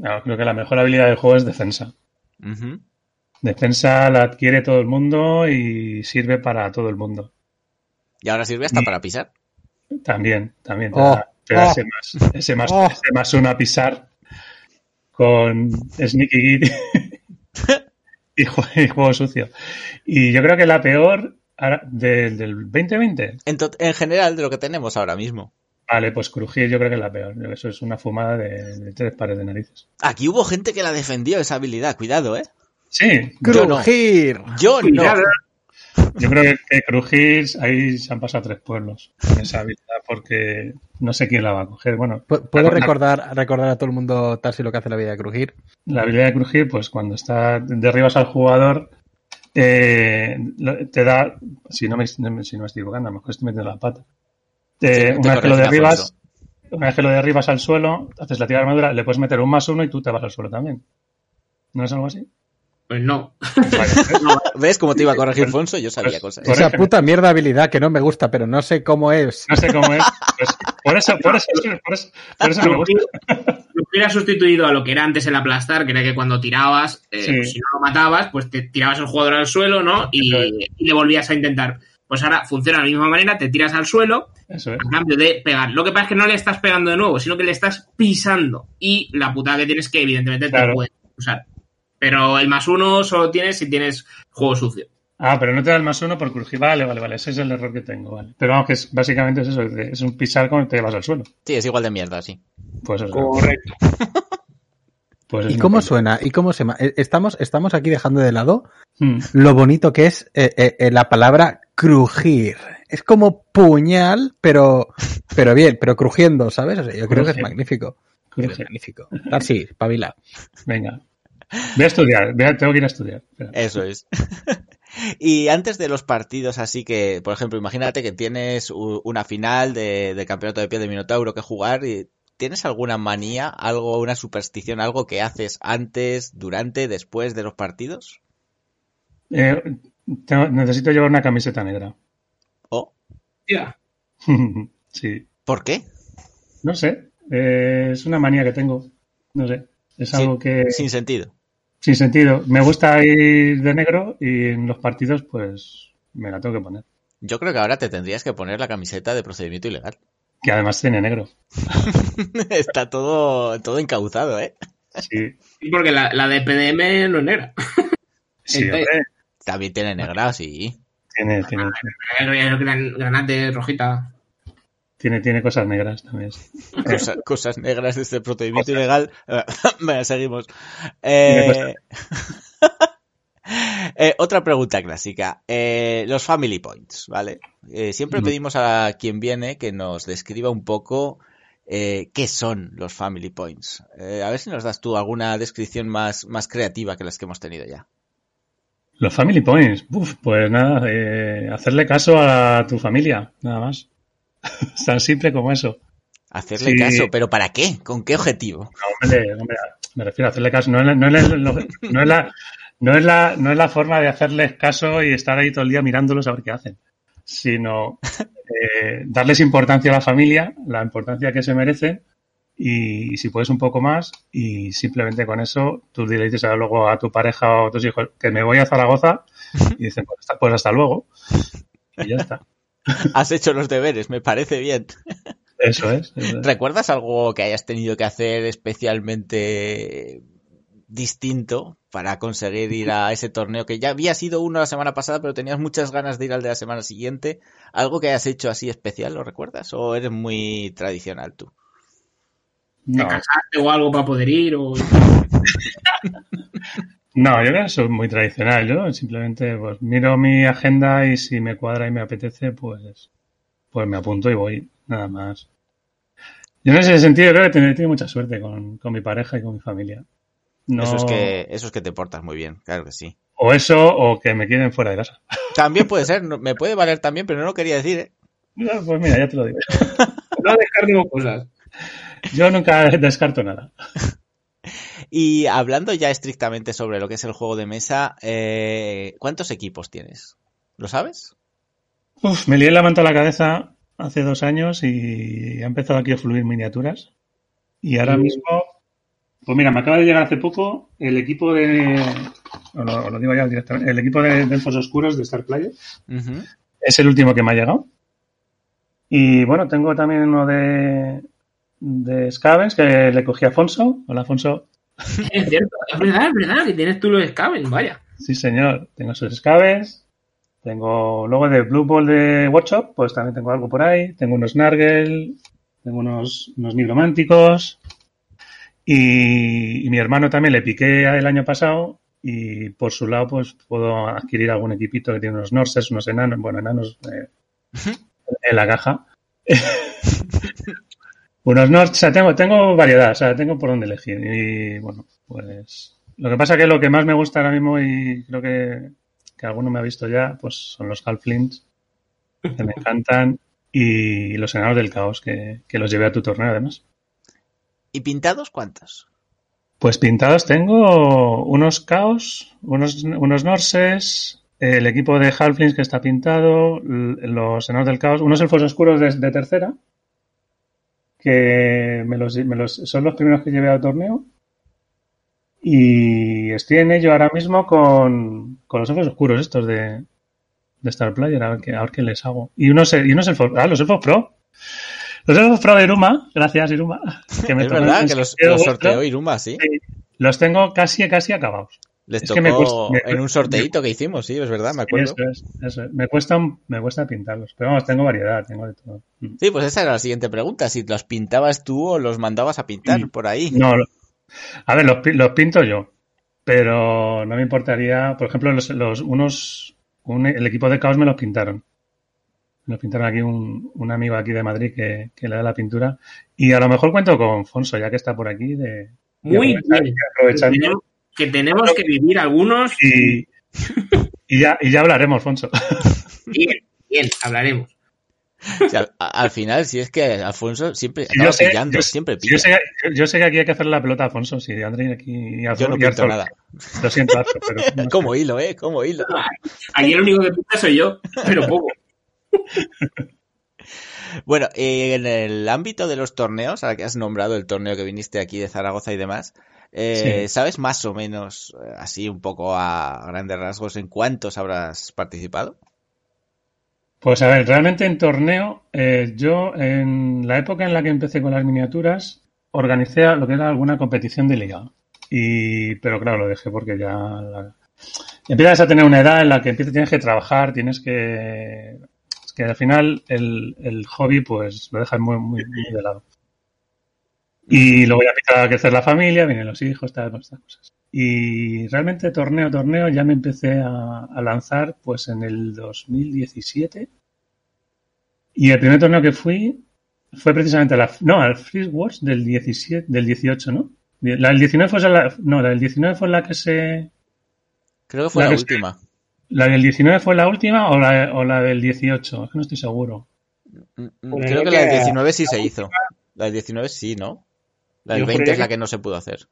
No, creo que la mejor habilidad del juego es defensa. Defensa la adquiere todo el mundo y sirve para todo el mundo. Y ahora sirve hasta para pisar. También, también te Oh, da, te da oh. ese, más, ese, más, Oh. ese más uno a pisar con Sneaky Git y, jue- y juego sucio. Y yo creo que la peor ahora, del, del 2020, En, to- en general, de lo que tenemos ahora mismo. Vale, pues crujir yo creo que es la peor. Eso es una fumada de, de tres pares de narices. Aquí hubo gente que la defendió esa habilidad, cuidado, ¿eh? Sí, Yo no. ¡Crujir! Yo no. Yo creo que, que crujir, ahí se han pasado tres pueblos con esa habilidad porque no sé quién la va a coger. Bueno, ¿Pu- ¿Puedo la- recordar, recordar a todo el mundo Tarsi lo que hace la vida de crujir? La habilidad de crujir, pues cuando está derribas al jugador, eh, te da, si no, me, si no me estoy equivocando, a lo mejor estoy metiendo la pata. Sí, te una vez que lo derribas, una vez que lo derribas al suelo, haces la tira de armadura, le puedes meter un más uno y tú te vas al suelo también. ¿No es algo así? Pues no. ¿ves? ¿Ves cómo te iba a corregir Fonso? Yo sabía Pues- cosas. Esa puta mierda habilidad que no me gusta, pero no sé cómo es. no sé cómo es. Pues, por eso, por eso, por eso, por eso no me gusta. Crujir ha sustituido a lo que era antes el aplastar, que era que cuando tirabas, eh, Sí. pues si no lo matabas, pues te tirabas al jugador al suelo, ¿no? Y le volvías a intentar. Pues ahora funciona de la misma manera, te tiras al suelo Eso es. a cambio de pegar. Lo que pasa es que no le estás pegando de nuevo, sino que le estás pisando. Y la putada que tienes que, evidentemente, Claro. te puedes usar. Pero el más uno solo tienes si tienes juego sucio. Ah, pero no te da el más uno por crujir. Vale, vale, vale. Ese es el error que tengo. Vale. Pero vamos, que es, básicamente es eso. Es un pisar cuando te llevas al suelo. Sí, es igual de mierda, sí. Pues eso. Correcto. Pues es ¿Y cómo suena? ¿Y cómo se llama? Eh, Estamos, estamos aquí dejando de lado Hmm. lo bonito que es eh, eh, la palabra crujir. Es como puñal, pero, pero bien, pero crujiendo, ¿sabes? O sea, yo creo que es magnífico. Crujir. magnífico. Tarsi, pabila. Venga. Voy a estudiar. Voy a- tengo que ir a estudiar. Espera. Eso es. y antes de los partidos, así que, por ejemplo, imagínate que tienes una final de, de campeonato de pie de Minotauro que jugar y ¿tienes alguna manía, algo, una superstición, algo que haces antes, durante, después de los partidos? Eh, tengo- necesito llevar una camiseta negra. ¿O Ya. sí. por qué? No sé. Eh, es una manía que tengo. No sé. Es algo Sin- que. Sin sentido. Sin sentido. Me gusta ir de negro y en los partidos, pues me la tengo que poner. Yo creo que ahora te tendrías que poner la camiseta de procedimiento ilegal. Que además tiene negro. Está todo, todo encauzado, ¿eh? Sí. Sí, porque la, la de PDM no es negra. Sí, Entonces-. También tiene negra, sí. Tiene, tiene, Granate, rojita. tiene, tiene cosas negras también. Cosa- cosas negras de este procedimiento ilegal. Venga, seguimos. Eh, eh, otra pregunta clásica. Eh, los family points, ¿vale? Eh, siempre Mm. pedimos a quien viene que nos describa un poco eh, qué son los family points. Eh, a ver si nos das tú alguna descripción más, más creativa que las que hemos tenido ya. Los family points. Uf, pues nada, eh, hacerle caso a tu familia, nada más. Es tan simple como eso. Hacerle Sí. caso, pero ¿para qué? ¿Con qué objetivo? No, hombre, hombre, me refiero a hacerle caso. No es, la- no, es la, no es la- no es la- no es la forma de hacerles caso y estar ahí todo el día mirándolos a ver qué hacen. sino eh, darles importancia a la familia, la importancia que se merecen y, y si puedes un poco más y simplemente con eso tú le dices a- luego a tu pareja o a tus hijos que me voy a Zaragoza y dicen pues hasta, pues hasta luego y ya está. Has hecho los deberes, me parece bien. Eso es. eso es. ¿Recuerdas algo que hayas tenido que hacer especialmente distinto para conseguir ir a ese torneo que ya había sido uno la semana pasada, pero tenías muchas ganas de ir al de la semana siguiente? ¿Algo que hayas hecho así especial, lo recuerdas? ¿O eres muy tradicional tú? ¿Te No, casaste o algo para poder ir? O... no, yo creo que soy muy tradicional. Yo simplemente pues miro mi agenda y si me cuadra y me apetece, pues, pues me apunto y voy, nada más. Yo en ese sentido creo que he tenido mucha suerte con, con mi pareja y con mi familia. No, Eso, es que, eso es que te portas muy bien, claro que sí. O eso, o que me quieren fuera de casa. También puede ser, no- me puede valer también, pero no lo quería decir, ¿eh? No, Pues mira, ya te lo digo. No descartemos cosas. Yo nunca descarto nada. Y hablando ya estrictamente sobre lo que es el juego de mesa, eh, ¿cuántos equipos tienes? ¿Lo sabes? Uf, me lié la manta a la cabeza hace dos años y ha empezado aquí a fluir miniaturas. Y ahora Mm. mismo, pues mira, me acaba de llegar hace poco el equipo de, o lo, o lo digo ya directamente, el equipo de, de Elfos Oscuros de Star Player. Es el último que me ha llegado. Y bueno, tengo también uno de, de Scavens que le cogí a Afonso. Hola, Afonso. Es cierto, es verdad, es verdad, que tienes tú los Scaven, vaya. Sí, señor. Tengo sus Scavens. Tengo luego de Blue Ball de Workshop, pues también tengo algo por ahí. Tengo unos Nargel, tengo unos, unos nigrománticos. Y, y mi hermano también le piqué el año pasado. Y por su lado, pues puedo adquirir algún equipito que tiene unos Norses, unos enanos, bueno, enanos eh, en la caja. unos Norses, o sea, tengo, tengo variedad, o sea, tengo por dónde elegir. Y bueno, pues lo que pasa que lo que más me gusta ahora mismo y creo que, que alguno me ha visto ya, pues son los Halflings, que me encantan, y los enanos del caos, que, que los llevé a tu torneo además. ¿Y pintados cuántos? Pues pintados tengo unos caos, unos, unos norses, el equipo de Halflings que está pintado, los enanos del caos, unos elfos oscuros de, de tercera, que me los, me los- son los primeros que llevé al torneo. Y estoy en ello ahora mismo con, con los elfos oscuros estos de, de Star Player, a ver qué, a ver qué les hago. Y unos, y unos elfos, ah, los elfos pro. Los elfos pro de Iruma, gracias Iruma. Que me es verdad que los, sorteo los sorteó Iruma, sí. Sí, Los tengo casi, casi acabados. Les Es tocó que me cuesta- me- en un sorteito que hicimos, sí, es verdad, me acuerdo. Eso es, eso es. Me cuesta, me cuesta pintarlos. Pero vamos, tengo variedad, tengo de todo. Mm. Sí, pues esa era la siguiente pregunta, si los pintabas tú o los mandabas a pintar Mm. por ahí. No, lo- a ver, los, los pinto yo. Pero no me importaría, por ejemplo, los, los unos, un- el equipo de Caos me los pintaron. Me los pintaron aquí un, un amigo aquí de Madrid que, que le da la pintura. Y a lo mejor cuento con Fonso, ya que está por aquí, de, de Muy aprovechar- bien. de aprovechar- Que tenemos, que vivir algunos. y, y ya, y ya hablaremos, Fonso. Bien, bien, hablaremos. O sea, a- al final, si es que Alfonso siempre acaba yo sé, pillando, yo- siempre Yo pilla. sé, yo sé que aquí hay que hacer la pelota a Alfonso, si André aquí y Yo Arthur- no pinto Arthur- nada. Lo siento, Arthur, pero Como hilo, ¿eh? Como hilo. Aquí el único que pinta soy yo, pero poco. Bueno, eh, en el ámbito de los torneos, ahora que has nombrado el torneo que viniste aquí de Zaragoza y demás, eh, Sí. ¿sabes más o menos, eh, así un poco a grandes rasgos, en cuántos habrás participado? Pues a ver, realmente en torneo, eh, yo en la época en la que empecé con las miniaturas, organicé lo que era alguna competición de liga. Y, pero claro, lo dejé porque ya la- empiezas a tener una edad en la que empiezas, tienes que trabajar, tienes que, es que al final el, el hobby pues lo dejas muy, muy, muy de lado. Y luego ya empieza a crecer la familia, vienen los hijos, tal, todas estas cosas. Y realmente torneo, torneo, ya me empecé a, a lanzar pues en el 2017. Y el primer torneo que fui fue precisamente a la, no, al Free Wars del 17, del 18, ¿no? La del 19 fue la, no, la del 19 fue la que se, Creo que fue La la, que- última. la del 19 fue la última o la, o la del 18, es que no estoy seguro. Mm, mm, Creo que la del que 19 sí se hizo. La del 19 sí, ¿no? La del Yo 20 juraría es la que- que no se pudo hacer.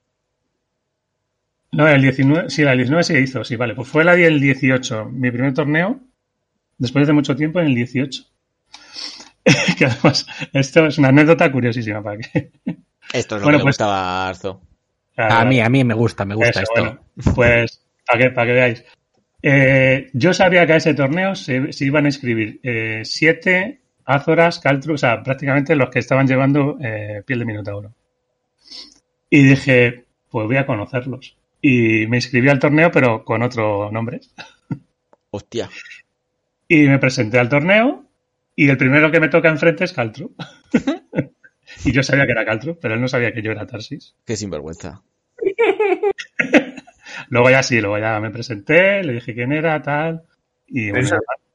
No, el 19, sí, la del 19 se hizo, sí, vale, pues fue la del 18, mi primer torneo, después de mucho tiempo, en el 18. que además, esto es una anécdota curiosísima para que. Esto es lo Bueno, que le pues- gustaba a Arzo. A mí, a mí me gusta, me gusta Eso, esto. bueno, pues, para que, para que veáis. Eh, yo sabía que a ese torneo se, se iban a inscribir eh, siete Azoras, Caltru, o sea, prácticamente los que estaban llevando eh, piel de Minotauro. Y dije, pues voy a conocerlos. Y me inscribí al torneo, pero con otro nombre. Hostia. Y me presenté al torneo y el primero que me toca enfrente es Caltru. y yo sabía que era Caltru, pero él no sabía que yo era Tarsis. Qué sinvergüenza. Luego ya sí, luego ya me presenté, le dije quién era, tal. Y bueno,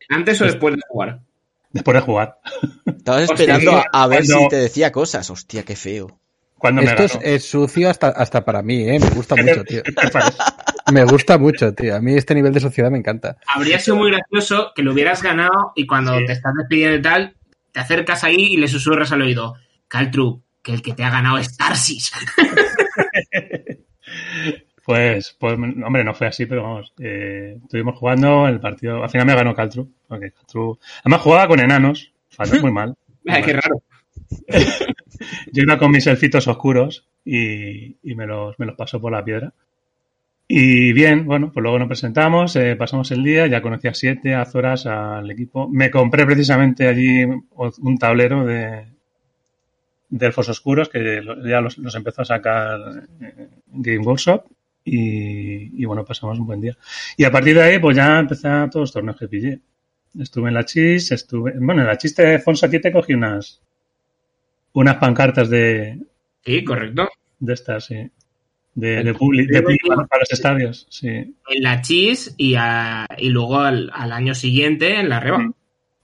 ¿Antes o después de jugar? después de jugar. Estabas esperando a, a ver cuando- si te decía cosas. Hostia, qué feo. Cuando me Esto es, ganó. es sucio hasta, hasta para mí, ¿eh? Me gusta ¿Qué mucho, tío. Me gusta mucho, tío. A mí este nivel de sociedad me encanta. Habría sido muy gracioso que lo hubieras ganado y cuando Sí. te estás despidiendo y tal, te acercas ahí y le susurras al oído, Caltru, que el que te ha ganado es Tarsis. Pues, pues, hombre, no fue así, pero vamos. eh, estuvimos jugando el partido. Al final me ganó Caltru. Porque Caltru. Además jugaba con enanos. Muy mal. Ay, qué raro. Yo iba con mis elfitos oscuros y, y me, los, me los pasó por la piedra. Y bien, bueno, pues luego nos presentamos, eh, pasamos el día, ya conocí a siete, a Zoras, al equipo. Me compré precisamente allí un tablero de, de elfos oscuros que ya los, los empezó a sacar eh, Game Workshop y, y bueno, pasamos un buen día. Y a partir de ahí, pues ya empecé a todos los torneos que pillé. Estuve en la Chis, estuve, bueno, en la Chis de Fonsa aquí cogí unas, unas pancartas de, Sí, correcto. de estas, sí. De, de, publi- de publi para, los estadios, sí. En la Chis y, a- y luego al, al año siguiente en la Reba.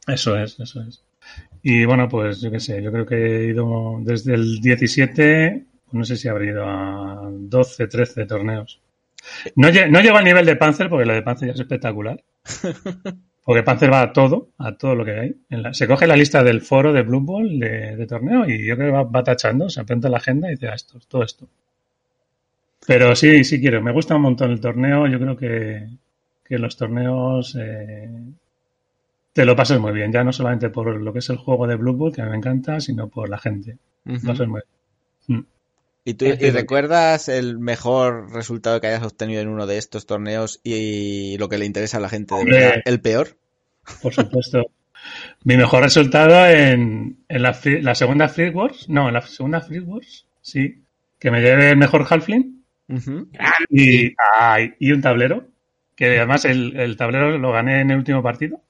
Eso es, eso es. Y bueno, pues yo qué sé, yo creo que he ido desde el 17, pues no sé si habré ido a 12, 13 torneos. No, lle- no llego al nivel de Panzer, porque lo de Panzer ya es espectacular. Porque Panzer va a todo, a todo lo que hay. En la- se coge la lista del foro de Blue Ball de, de torneo y yo creo que va, va tachando, se apunta la agenda y dice, ah, esto, todo esto. Pero sí, sí quiero. Me gusta un montón el torneo. Yo creo que, que los torneos eh, te lo pasas muy bien. Ya no solamente por lo que es el juego de Blue Ball, que a mí me encanta, sino por la gente. Lo pasas muy bien. ¿Y, tú, ¿Y recuerdas el mejor resultado que hayas obtenido en uno de estos torneos y lo que le interesa a la gente de verdad? ¿El peor? Por supuesto. Mi mejor resultado en, en la, segunda Free Wars, no, en la segunda Free Wars, sí, que me lleve el mejor Halfling y, ay, y un tablero, que además el, el tablero lo gané en el último partido.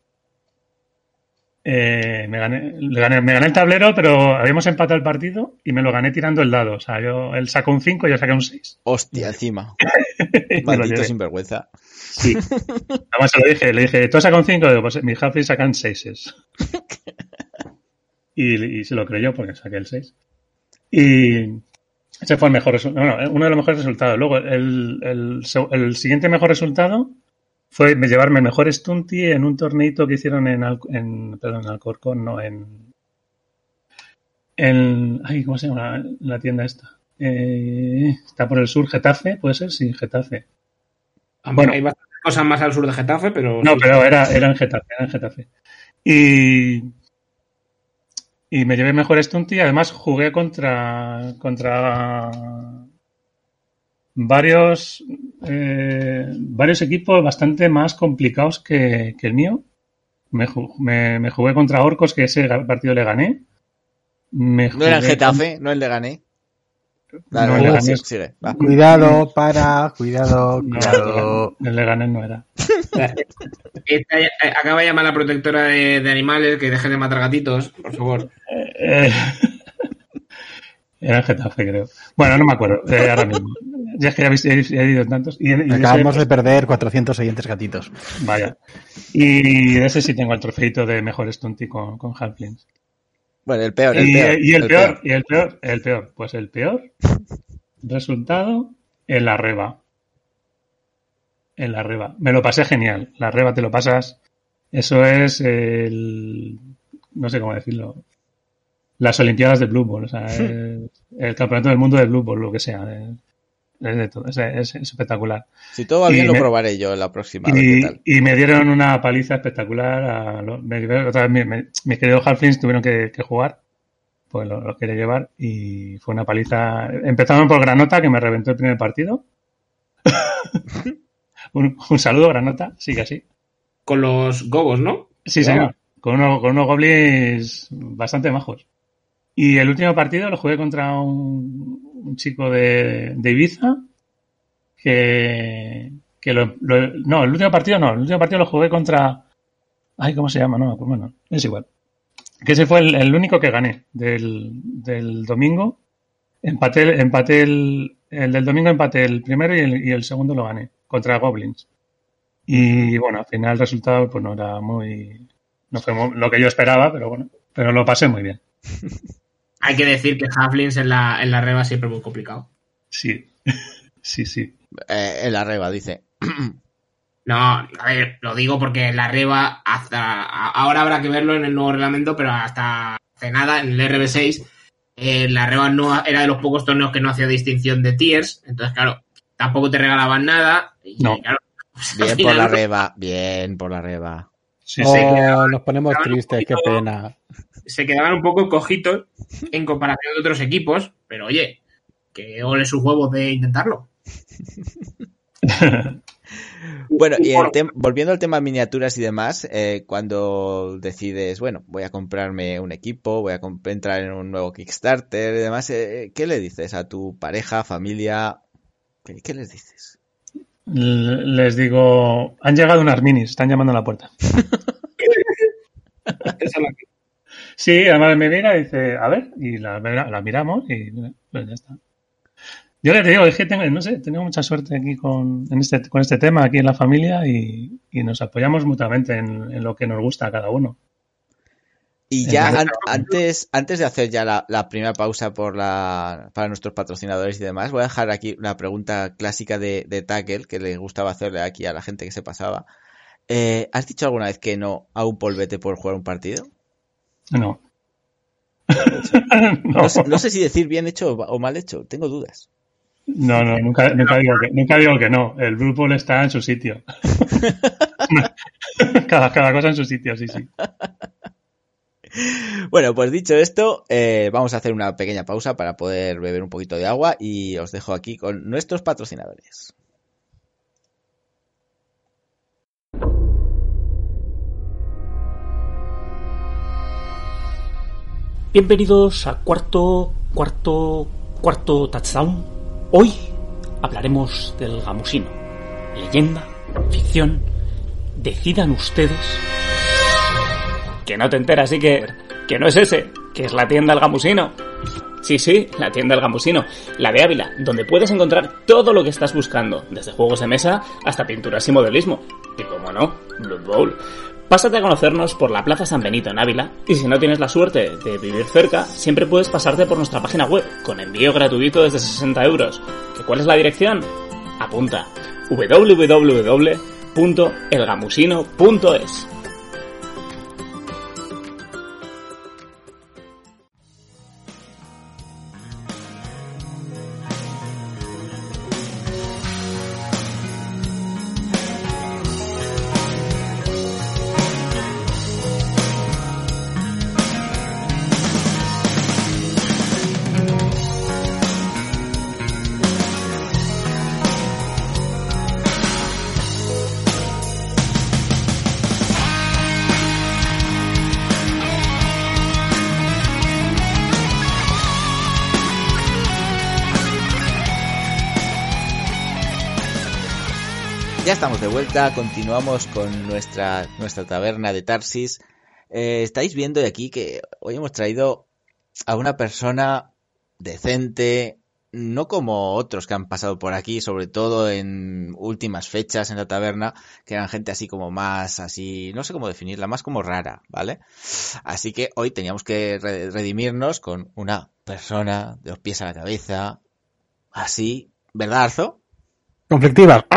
Eh, me, gané, le gané- me gané el tablero, pero habíamos empatado el partido y me lo gané tirando el dado. O sea, yo, él sacó un 5 y yo saqué un 6. Hostia, encima. Maldito sinvergüenza. Sí. Además se lo dije, le dije, ¿tú sacado un 5? Digo, pues mis halflings sacan 6. y, y se lo creyó porque saqué el 6. Y ese fue el mejor resultado. Bueno, uno de los mejores resultados. Luego, el, el, el siguiente mejor resultado fue me- llevarme el mejor Stunty en un torneito que hicieron en, Al- en perdón, en Alcorcón, no, en, en, ay, ¿cómo se llama la tienda esta? Eh, está por el sur, Getafe, ¿puede ser? Sí, Getafe. Bueno. Hay bastantes cosas más al sur de Getafe, pero. No, pero era, era en Getafe, era en Getafe. Y, y me llevé mejor Stunty además jugué contra, contra varios, eh, varios equipos bastante más complicados que, que el mío. Me, me- me jugué contra Orcos, que ese partido le gané. Me No era jugué Getafe, no el de Gané. No, el Leganés. sigue, sigue, va. Cuidado, para, cuidado, cuidado. No, el Leganés no era. Esta- eh, acaba de llamar a la protectora de, de animales que deje de matar gatitos, por favor. Eh, era en Getafe, creo. Bueno, no me acuerdo, eh, ahora mismo. Ya es que ya habéis ido tantos. Y, en- y Acabamos ese- de perder 400 oyentes gatitos. Vaya. Y de ese sí tengo el trofeito de mejor stunty con, con Halflings. Bueno, el peor, el Y, peor. y el, peor, y el peor, el peor. Pues el peor resultado en la reba. En la reba. Me lo pasé genial. La reba te lo pasas. Eso es el. No sé cómo decirlo. Las Olimpiadas de Blue Ball. O sea, es el campeonato del mundo de Blue Ball, lo que sea. Eh, es de todo, es, es- es espectacular. Si todo va Y bien, lo me- probaré yo la próxima. Y, tal. y me dieron una paliza espectacular. A lo- me- otra vez mi- me- mis queridos Halflings tuvieron que, que jugar, pues lo, lo quería llevar y fue una paliza. Empezaron por Granota, que me reventó el primer partido. un, un saludo, Granota, sigue así. Con los gogos, ¿no? Sí, señor. Con, uno- con unos goblins bastante majos. Y el último partido lo jugué contra un, chico de, Ibiza que, lo, No, el último partido no. El último partido lo jugué contra... Ay, ¿cómo se llama? No, pues bueno, es igual. Que ese fue el, único que gané del, domingo. Empaté, empaté el, el del domingo empaté el primero y el, y el segundo lo gané contra Goblins. Y bueno, al final el resultado pues no era muy... No fue lo que yo esperaba, pero bueno, pero lo pasé muy bien. Hay que decir que Halflings en la, en la reba siempre es muy complicado. Sí, sí, sí. Eh, en la reba, dice. No, a ver, lo digo porque la reba hasta ahora habrá que verlo en el nuevo reglamento, pero hasta hace nada en el RB6 eh, la reba no era de los pocos torneos que no hacía distinción de tiers, entonces claro, tampoco te regalaban nada y No. claro, pues, Bien por la reba, bien por la reba. Sí, Oh, sí. nos ponemos tristes, qué pena. Se quedaban un poco cojitos en comparación de otros equipos, pero oye, que ole sus huevos de intentarlo. Bueno, y el volviendo al tema miniaturas y demás, eh, cuando decides, bueno, voy a comprarme un equipo, voy a entrar en un nuevo Kickstarter y demás, eh, ¿qué le dices a tu pareja, familia? ¿Qué, qué les dices? L- Les digo, han llegado unas minis, están llamando a la puerta. Esa es la que- Sí, además me mira y dice, a ver, y la, la miramos y pues ya está. Yo les digo, es que tengo, no sé, tengo mucha suerte aquí con, en este, con este tema, aquí en la familia, y, y nos apoyamos mutuamente en, en lo que nos gusta a cada uno. Y ya Entonces- an- antes, antes de hacer ya la, la primera pausa por la, para nuestros patrocinadores y demás, voy a dejar aquí una pregunta clásica de, de Tackle que le gustaba hacerle aquí a la gente que se pasaba. Eh, ¿Has dicho alguna vez que no a un polvete por jugar un partido? No. No sé, no sé si decir bien hecho o mal hecho, tengo dudas. No, no, nunca, nunca, digo que, nunca digo que no. El Blue Ball está en su sitio. cada, cada cosa en su sitio, sí, sí. Bueno, pues dicho esto, eh, vamos a hacer una pequeña pausa para poder beber un poquito de agua y os dejo aquí con nuestros patrocinadores. Bienvenidos a cuarto, cuarto, cuarto touchdown. Hoy hablaremos del gamusino. Leyenda, ficción. Decidan ustedes. Que no te enteras, sí que, que no es ese, que es la tienda El Gamusino. Sí, sí, la tienda El Gamusino, la de Ávila, donde puedes encontrar todo lo que estás buscando, desde juegos de mesa hasta pinturas y modelismo. Y como no, Blood Bowl. Pásate a conocernos por la Plaza San Benito en Ávila y si no tienes la suerte de vivir cerca, siempre puedes pasarte por nuestra página web con envío gratuito desde 60 euros. ¿Que ¿Cuál es la dirección? Apunta www.elgamusino.es estamos de vuelta, continuamos con nuestra, nuestra taberna de Tarsis. Eh, estáis viendo de aquí que hoy hemos traído a una persona decente, no como otros que han pasado por aquí, sobre todo en últimas fechas en la taberna, que eran gente así como más, así, no sé cómo definirla, más como rara, ¿vale? Así que hoy teníamos que re- redimirnos con una persona de los pies a la cabeza, así, ¿verdad, Arzo? Conflictiva.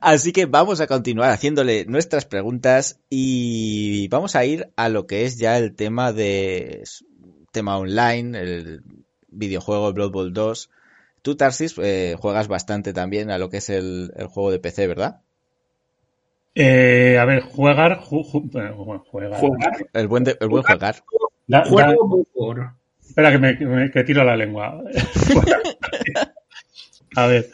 Así que vamos a continuar haciéndole nuestras preguntas y vamos a ir a lo que es ya el tema de tema online, el videojuego Blood Bowl 2. Tú, Tarsis, eh, juegas bastante también a lo que es el, el juego de PC, ¿verdad? Eh, a ver, jugar, ju, ju, bueno, jugar. Jugar. El buen, de- el buen jugar. Da- da- Juego por... espera que me, que me- que tiro la lengua. a ver,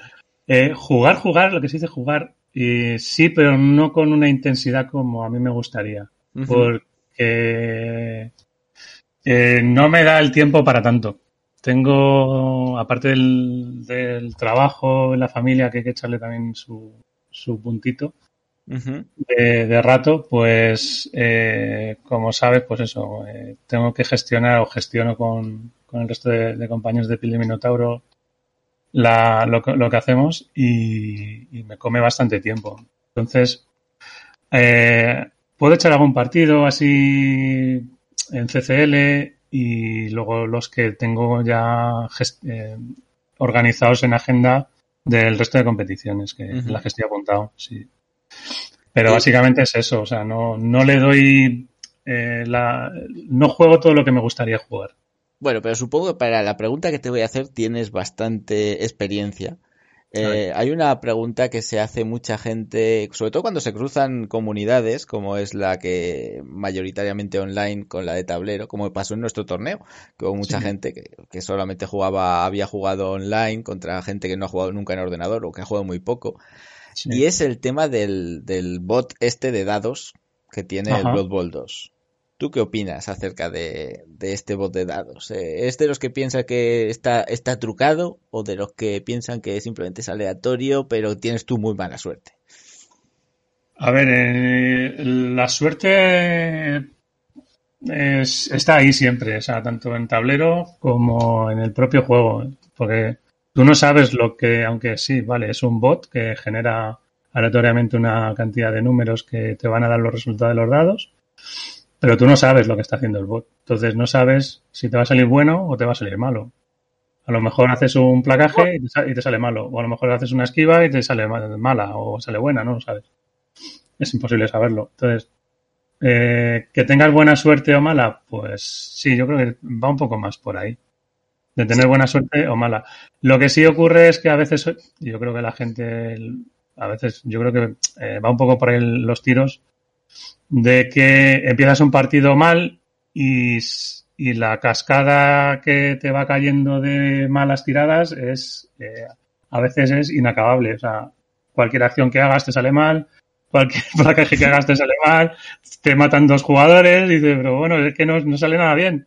eh, jugar, jugar, lo que se dice jugar, eh, sí, pero no con una intensidad como a mí me gustaría. Porque eh, no me da el tiempo para tanto. Tengo, aparte del, del trabajo en la familia, que hay que echarle también su, su puntito De, de rato, pues eh, como sabes, pues eso, eh, tengo que gestionar o gestiono con, con el resto de, de compañeros de Pile Minotauro la, lo, que- lo que hacemos y, y me come bastante tiempo. Entonces, eh, puedo echar algún partido así en CCL y luego los que tengo ya eh, organizados en agenda del resto de competiciones que las que estoy apuntado, sí. Pero básicamente es eso, o sea, no, no le doy eh, la, no juego todo lo que me gustaría jugar. Bueno, pero supongo que para la pregunta que te voy a hacer tienes bastante experiencia. Eh, hay una pregunta que se hace mucha gente, sobre todo cuando se cruzan comunidades, como es la que mayoritariamente online con la de tablero, como pasó en nuestro torneo, que hubo mucha Sí. gente que, que solamente jugaba, había jugado online contra gente que no ha jugado nunca en ordenador o que ha jugado muy poco. Sí. Y es el tema del, del bot este de dados que tiene el. Blood Bowl 2. ¿Tú qué opinas acerca de, de este bot de dados? Eh, ¿Es de los que piensan que está, está trucado o de los que piensan que simplemente es aleatorio, pero tienes tú muy mala suerte? A ver, eh, la suerte es- está ahí siempre, o sea, tanto en tablero como en el propio juego, porque tú no sabes lo que, aunque sí, vale, es un bot que genera aleatoriamente una cantidad de números que te van a dar los resultados de los dados, pero tú no sabes lo que está haciendo el bot, entonces no sabes si te va a salir bueno o te va a salir malo. A lo mejor haces un placaje y te, sale malo, o a lo mejor haces una esquiva y te sale ma- mala o sale buena, no lo sabes es imposible saberlo. Entonces, eh, que tengas buena suerte o mala, pues sí, yo creo que va un poco más por ahí. De tener buena suerte o mala. Lo que sí ocurre es que a veces, yo creo que la gente, a veces, yo creo que eh, va un poco por ahí los tiros, de que empiezas un partido mal y, y la cascada que te va cayendo de malas tiradas es, eh, a veces es inacabable. O sea, cualquier acción que hagas te sale mal, cualquier placaje que hagas te sale mal, te matan dos jugadores y dices, pero bueno, es que no, no sale nada bien.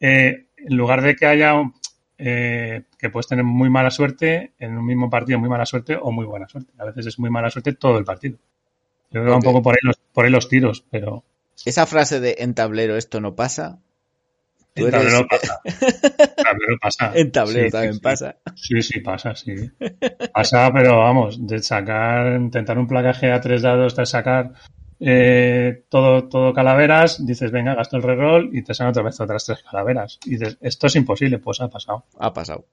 Eh, en lugar de que haya eh, que puedes tener muy mala suerte en un mismo partido, muy mala suerte o muy buena suerte. A veces es muy mala suerte todo el partido. Yo creo que va un poco por ahí los, por ahí los tiros, pero Esa frase de en tablero esto no pasa. en eres- tablero pasa. En tablero pasa. En tablero Sí, también sí. pasa. Sí, sí, pasa, sí. Pasa, pero vamos, de sacar, intentar un placaje a tres dados, de sacar eh, todo, todo calaveras, dices, venga, gasto el reroll y te salen otra vez otras tres calaveras. Y dices, esto es imposible, pues ha pasado. Ha pasado.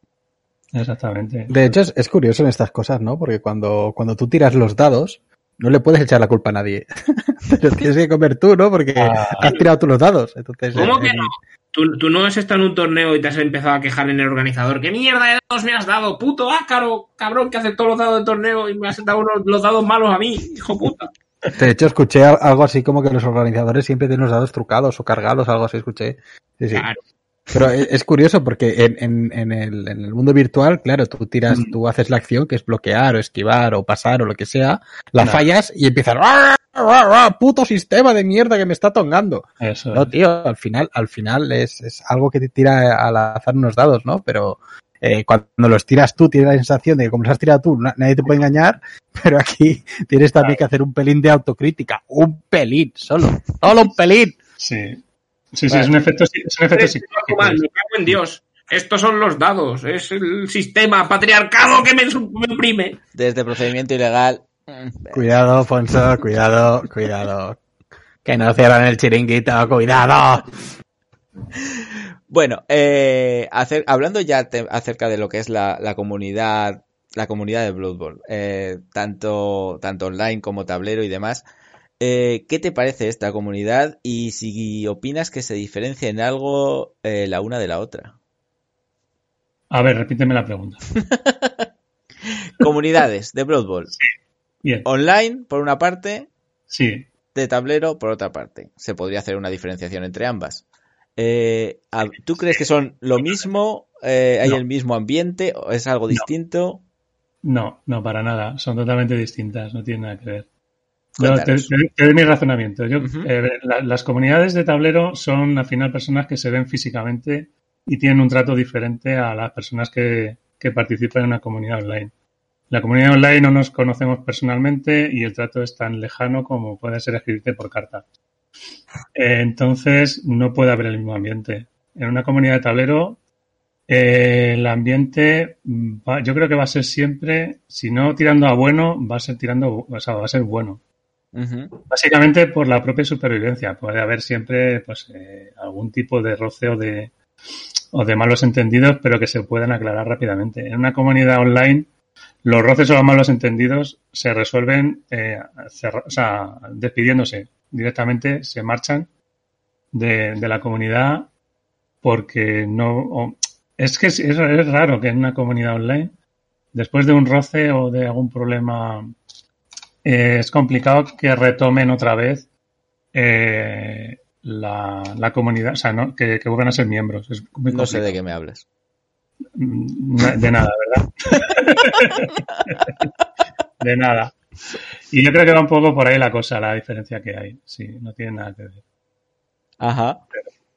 Exactamente. De hecho, es, es curioso en estas cosas, ¿no? Porque cuando, cuando tú tiras los dados, no le puedes echar la culpa a nadie. Pero tienes que comer tú, ¿no? Porque Ah. has tirado tú los dados. Entonces, ¿Cómo eh, que no? Tú, tú no has estado en un torneo y te has empezado a quejar en el organizador. ¿Qué mierda de dados me has dado? Puto ácaro, cabrón, que hace todos los dados del torneo y me has dado unos- los dados malos a mí, hijo puta. De hecho, escuché al- algo así como que los organizadores siempre tienen los dados trucados o cargados, algo así, escuché. Sí, sí. Claro. Pero e- es curioso porque en, en, en, el, en el mundo virtual, claro, tú tiras, Mm. tú haces la acción que es bloquear o esquivar o pasar o lo que sea, la fallas y empiezas ¡Ah, ah, ah, puto sistema de mierda que me está tongando. Eso No, tío, al final, al final es, es algo que te tira al azar unos dados, ¿no? Pero eh, cuando los tiras tú, tienes la sensación de que como los has tirado tú, na- nadie te puede engañar, pero aquí tienes también que hacer un pelín de autocrítica. Un pelín, solo. Solo un pelín. Sí. Sí, sí, es un efecto, es un efecto Es psicológico. mal, me cago en Dios. Estos son los dados, es el sistema patriarcado que me, me oprime. Desde procedimiento ilegal. mm, Cuidado, Fonso, cuidado, cuidado. Que no cierran el chiringuito, cuidado. Bueno, eh, hacer- hablando ya te- acerca de lo que es la, la comunidad, la comunidad de Blood Bowl, eh, tanto, tanto online como tablero y demás, eh, ¿qué te parece esta comunidad y si opinas que se diferencia en algo eh, la una de la otra? A ver, repíteme la pregunta. Comunidades de Blood Bowl. Bien. Online, por una parte, Sí. de tablero, por otra parte. Se podría hacer una diferenciación entre ambas. Eh, ¿Tú crees que son lo mismo? Eh, ¿Hay No. el mismo ambiente? ¿O es algo distinto? No, no, para nada. Son totalmente distintas, no tienen nada que ver. No, te, Cuéntanos. te- te doy mi razonamiento. Yo, eh, la- las comunidades de tablero son al final personas que se ven físicamente y tienen un trato diferente a las personas que, que participan en una comunidad online. La comunidad online no nos conocemos personalmente y el trato es tan lejano como puede ser escribirte por carta. Eh, entonces no puede haber el mismo ambiente. En una comunidad de tablero eh, el ambiente, va- yo creo que va a ser siempre, si no tirando a bueno, va a ser tirando, o sea, va a ser bueno. Básicamente por la propia supervivencia. Puede haber siempre, pues, eh, algún tipo de roce o de, o de malos entendidos, pero que se puedan aclarar rápidamente. En una comunidad online, los roces o los malos entendidos se resuelven, eh, cerra- o sea, despidiéndose directamente, se marchan de, de la comunidad porque no, o- es que es, es raro que en una comunidad online, después de un roce o de algún problema, eh, es complicado que retomen otra vez eh, la, la comunidad, o sea, ¿no? que, que vuelvan a ser miembros. Es muy No sé de qué me hablas. Mm, De nada, ¿verdad? de nada. Y yo creo que va un poco por ahí la cosa, la diferencia que hay. Sí, no tiene nada que ver. Ajá.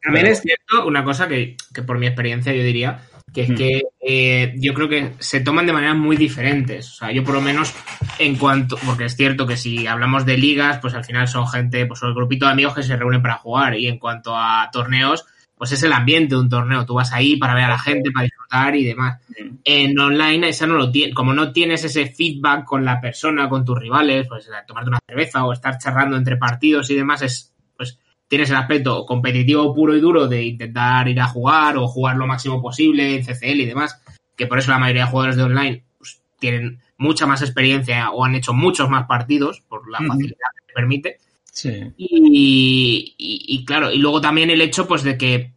También Pero- es cierto una cosa que, que por mi experiencia yo diría, que es Mm. que eh, yo creo que se toman de maneras muy diferentes. O sea, yo por lo menos en cuanto, porque es cierto que si hablamos de ligas, pues al final son gente, pues son el grupito de amigos que se reúnen para jugar. Y en cuanto a torneos, pues es el ambiente de un torneo. Tú vas ahí para ver a la gente, para disfrutar y demás. En online esa no lo tiene, como no tienes ese feedback con la persona, con tus rivales, pues tomarte una cerveza o estar charlando entre partidos y demás es, pues tienes el aspecto competitivo puro y duro de intentar ir a jugar o jugar lo máximo posible en CCL y demás, que por eso la mayoría de jugadores de online pues, tienen mucha más experiencia o han hecho muchos más partidos por la facilidad que te permite. Sí. Y, y- y claro, y luego también el hecho pues de que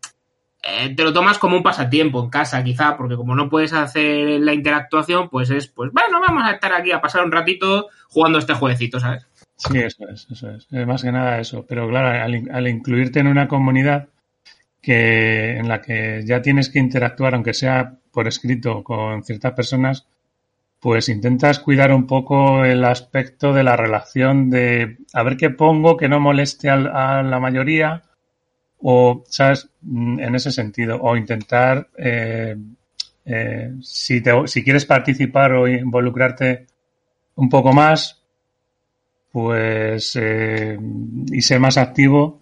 eh, te lo tomas como un pasatiempo en casa, quizá, porque como no puedes hacer la interactuación, pues es, pues bueno, vamos a estar aquí a pasar un ratito jugando este jueguecito, ¿sabes? Sí, eso es, eso es. Eh, Más que nada eso. Pero claro, al, al incluirte en una comunidad que en la que ya tienes que interactuar, aunque sea por escrito, con ciertas personas, pues intentas cuidar un poco el aspecto de la relación de a ver qué pongo que no moleste a, la mayoría o, ¿sabes? Mm, En ese sentido. O intentar, eh, eh, si, te- si quieres participar o involucrarte un poco más, pues eh, y ser más activo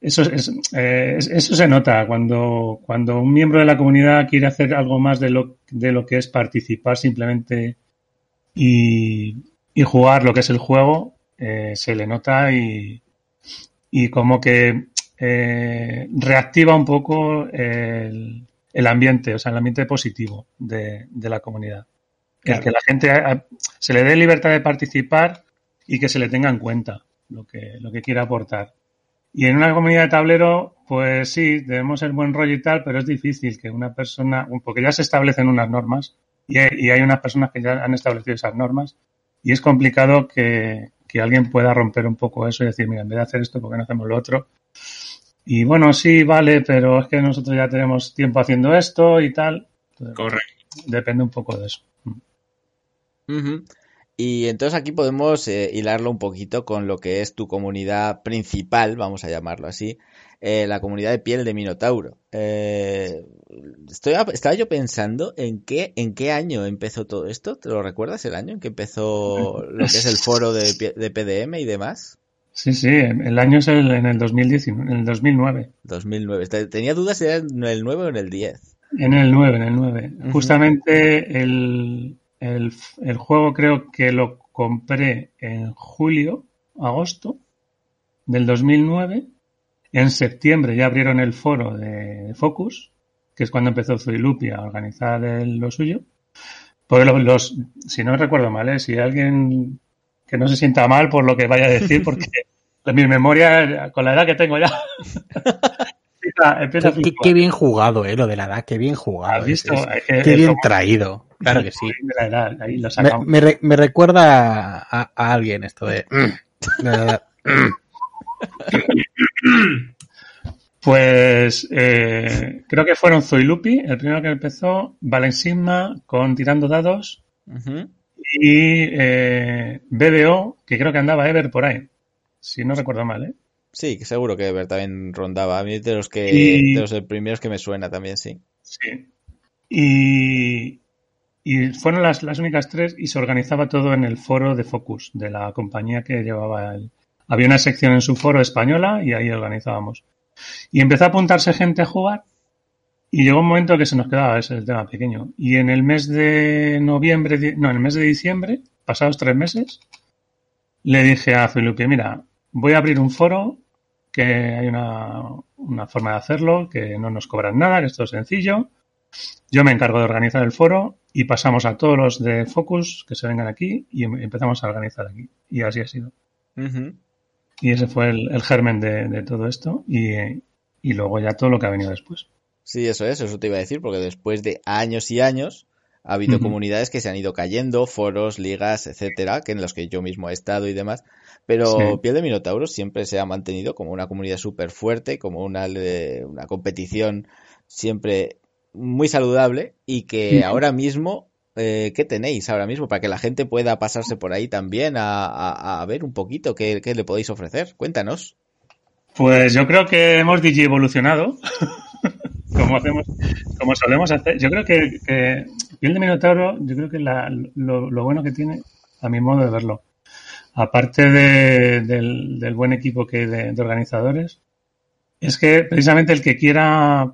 eso es, eh, es- eso se nota cuando cuando un miembro de la comunidad quiere hacer algo más de lo de lo que es participar simplemente y, y jugar lo que es el juego eh, se le nota y y como que eh, reactiva un poco el, el ambiente o sea el ambiente positivo de, de la comunidad el que la gente a- se le dé libertad de participar y que se le tenga en cuenta lo que, lo que quiera aportar. Y en una comunidad de tablero, pues sí, debemos ser buen rollo y tal, pero es difícil que una persona, porque ya se establecen unas normas y hay, y hay unas personas que ya han establecido esas normas y es complicado que, que alguien pueda romper un poco eso y decir, mira, en vez de hacer esto, ¿por qué no hacemos lo otro? Y bueno, sí, vale, pero es que nosotros ya tenemos tiempo haciendo esto y tal. Entonces, Correcto. depende un poco de eso. Ujú. Y entonces aquí podemos eh, hilarlo un poquito con lo que es tu comunidad principal, vamos a llamarlo así, eh, la comunidad de piel de Minotauro. Eh, estoy, estaba yo pensando en qué, en qué año empezó todo esto. ¿Te lo recuerdas el año en que empezó lo que es el foro de, de PDM y demás? Sí, sí, el año es el, en el 2019, en el 2009. 2009. Te- Tenía dudas si era en el 9 o en el 10. En el 9, en el 9. Ujú. Justamente el, el, el juego creo que lo compré en julio, agosto del 2009. En septiembre ya abrieron el foro de Focus, que es cuando empezó Zuilupi a organizar el- lo suyo. Porque los, los- si no recuerdo mal, ¿eh? si alguien que no se sienta mal por lo que vaya a decir, porque mi memoria, con la edad que tengo ya, empieza, empieza a Qué, qué bien jugado, eh, lo de la edad, qué bien jugado. ¿Has visto? Es- es- Es que qué es bien como- traído. Claro que sí. De la edad, ahí lo Me, re- me recuerda a, a alguien esto de... mm, edad. Pues eh, creo que fueron Zoilupi, el primero que empezó, Valensigma con Tirando Dados y eh, BBO, que creo que andaba Ever por ahí, si no recuerdo mal, ¿eh? Sí, seguro que Ever también rondaba. A mí es de los que Y- de los primeros que me suena también, sí. Sí. Y, y fueron las, las únicas tres y se organizaba todo en el foro de Focus, de la compañía que llevaba el... Había una sección en su foro española y ahí organizábamos. Y empezó a apuntarse gente a jugar y llegó un momento que se nos quedaba ese el tema pequeño. Y en el mes de noviembre, no, en el mes de diciembre, pasados tres meses, le dije a Felipe, mira, voy a abrir un foro, que hay una, una forma de hacerlo, que no nos cobran nada, que esto es sencillo. Yo me encargo de organizar el foro y pasamos a todos los de Focus que se vengan aquí y em- empezamos a organizar aquí. Y así ha sido. Y ese fue el, el germen de, de todo esto y, y luego ya todo lo que ha venido después. Sí, eso es, eso te iba a decir, porque después de años y años ha habido comunidades que se han ido cayendo, foros, ligas, etcétera, que en los que yo mismo he estado y demás. Pero Sí. Piel de Minotauro siempre se ha mantenido como una comunidad súper fuerte, como una, una competición siempre muy saludable y que ahora mismo, eh, ¿qué tenéis ahora mismo? Para que la gente pueda pasarse por ahí también a, a- a ver un poquito qué, qué le podéis ofrecer. Cuéntanos. Pues yo creo que hemos digi evolucionado, como hacemos, como solemos hacer. Yo creo que, que Piel de Minotauro, yo creo que lo, bueno que tiene, a mi modo de verlo, aparte de- del, buen equipo que hay de, organizadores, es que precisamente el que quiera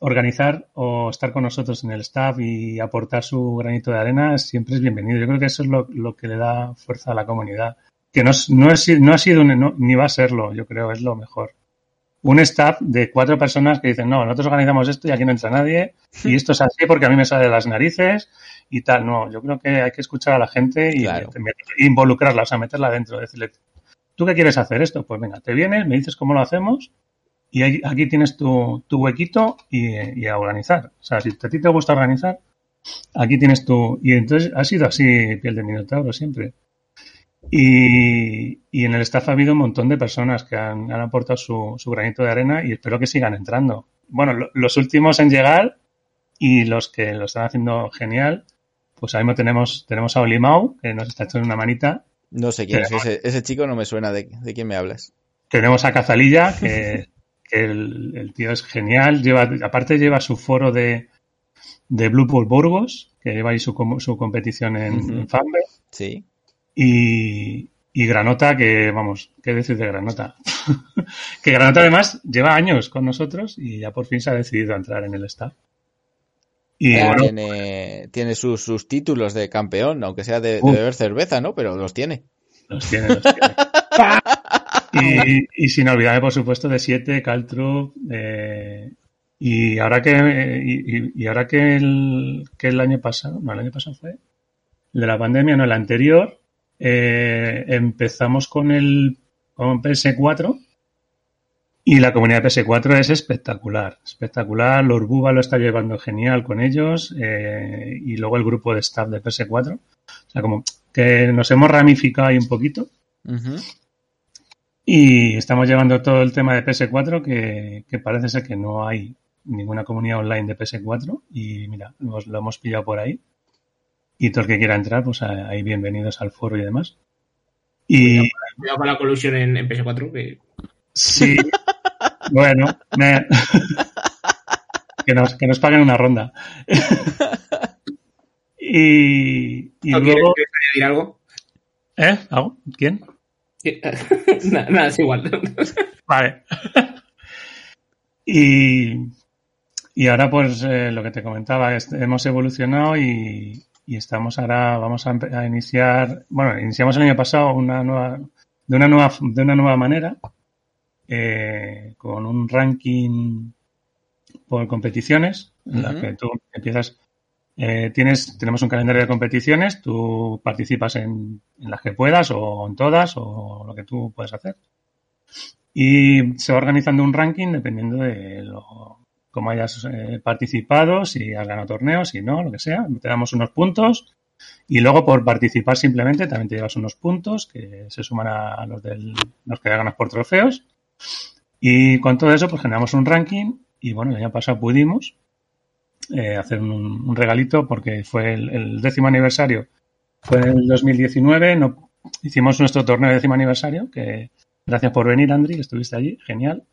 organizar o estar con nosotros en el staff y aportar su granito de arena siempre es bienvenido. Yo creo que eso es lo, lo que le da fuerza a la comunidad. Que no, es- no, ha sido ni va a serlo, yo creo, es lo mejor. Un staff de cuatro personas que dicen, no, nosotros organizamos esto y aquí no entra nadie, y esto es así porque a mí me sale de las narices y tal. No, yo creo que hay que escuchar a la gente y Claro. involucrarla, o sea, meterla dentro, decirle, ¿tú qué quieres hacer esto? Pues venga, te vienes, me dices cómo lo hacemos y aquí tienes tu, tu huequito y, y a organizar. O sea, si a ti te gusta organizar, aquí tienes tu... Y entonces ha sido así piel de minotauro siempre. Y, y en el staff ha habido un montón de personas que han, han aportado su, su granito de arena y espero que sigan entrando. Bueno, lo- los últimos en llegar y los que lo están haciendo genial, pues ahí mismo tenemos, tenemos a Olimau, que nos está echando una manita. No sé quién es ese, ese chico, no me suena de, de quién me hablas. Tenemos a Cazalilla, que, que el, el tío es genial. Lleva, aparte lleva su foro de, de Blue Bull Burgos, que lleva ahí su, su competición en, Fanbe. Sí. Y, y Granota, que vamos, ¿qué decir de Granota? que Granota además lleva años con nosotros y ya por fin se ha decidido a entrar en el staff. Y Eh, bueno, tiene tiene sus, sus títulos de campeón, aunque sea de, beber cerveza, ¿no? Pero los tiene. los tiene, los tiene. y, y sin olvidarme, por supuesto, de Siete, Caltrup, eh, y ahora que y ahora que el, que el año pasado, no, el año pasado fue el de la pandemia, no, el anterior, eh, empezamos con el con PS4 y la comunidad de PS4 es espectacular, espectacular. Lord Buba lo está llevando genial con ellos eh, y luego el grupo de staff de PS4. O sea, como que nos hemos ramificado ahí un poquito y estamos llevando todo el tema de PS4 que, que parece ser que no hay ninguna comunidad online de PS4 y mira, nos lo hemos pillado por ahí. Y todo el que quiera entrar, pues ahí bienvenidos al foro y demás. Y Cuidado con la colusión en, en PS4, que sí, bueno, me- que, nos, que nos paguen una ronda. y y ¿no luego... quieres añadir algo? ¿Eh? ¿Hago? ¿Quién? nada, nada, es igual. Vale. y, y ahora, pues, eh, lo que te comentaba, es- hemos evolucionado y, y estamos ahora, vamos a, a iniciar, bueno, iniciamos el año pasado una nueva, de una nueva, de una nueva manera, eh, con un ranking por competiciones, en la que tú empiezas, eh, tienes, tenemos un calendario de competiciones, tú participas en, en las que puedas o en todas o lo que tú puedes hacer. y se va organizando un ranking dependiendo de lo, cómo hayas eh, participado, si has ganado torneos, si no, lo que sea. Te damos unos puntos y luego por participar simplemente también te llevas unos puntos que se suman a los, del, los que ganas por trofeos. Y con todo eso pues generamos un ranking y bueno, el año pasado pudimos eh, hacer un, regalito porque fue el, décimo aniversario. Fue el 2019, no, hicimos nuestro torneo de décimo aniversario, que gracias por venir, Andri, que estuviste allí, genial.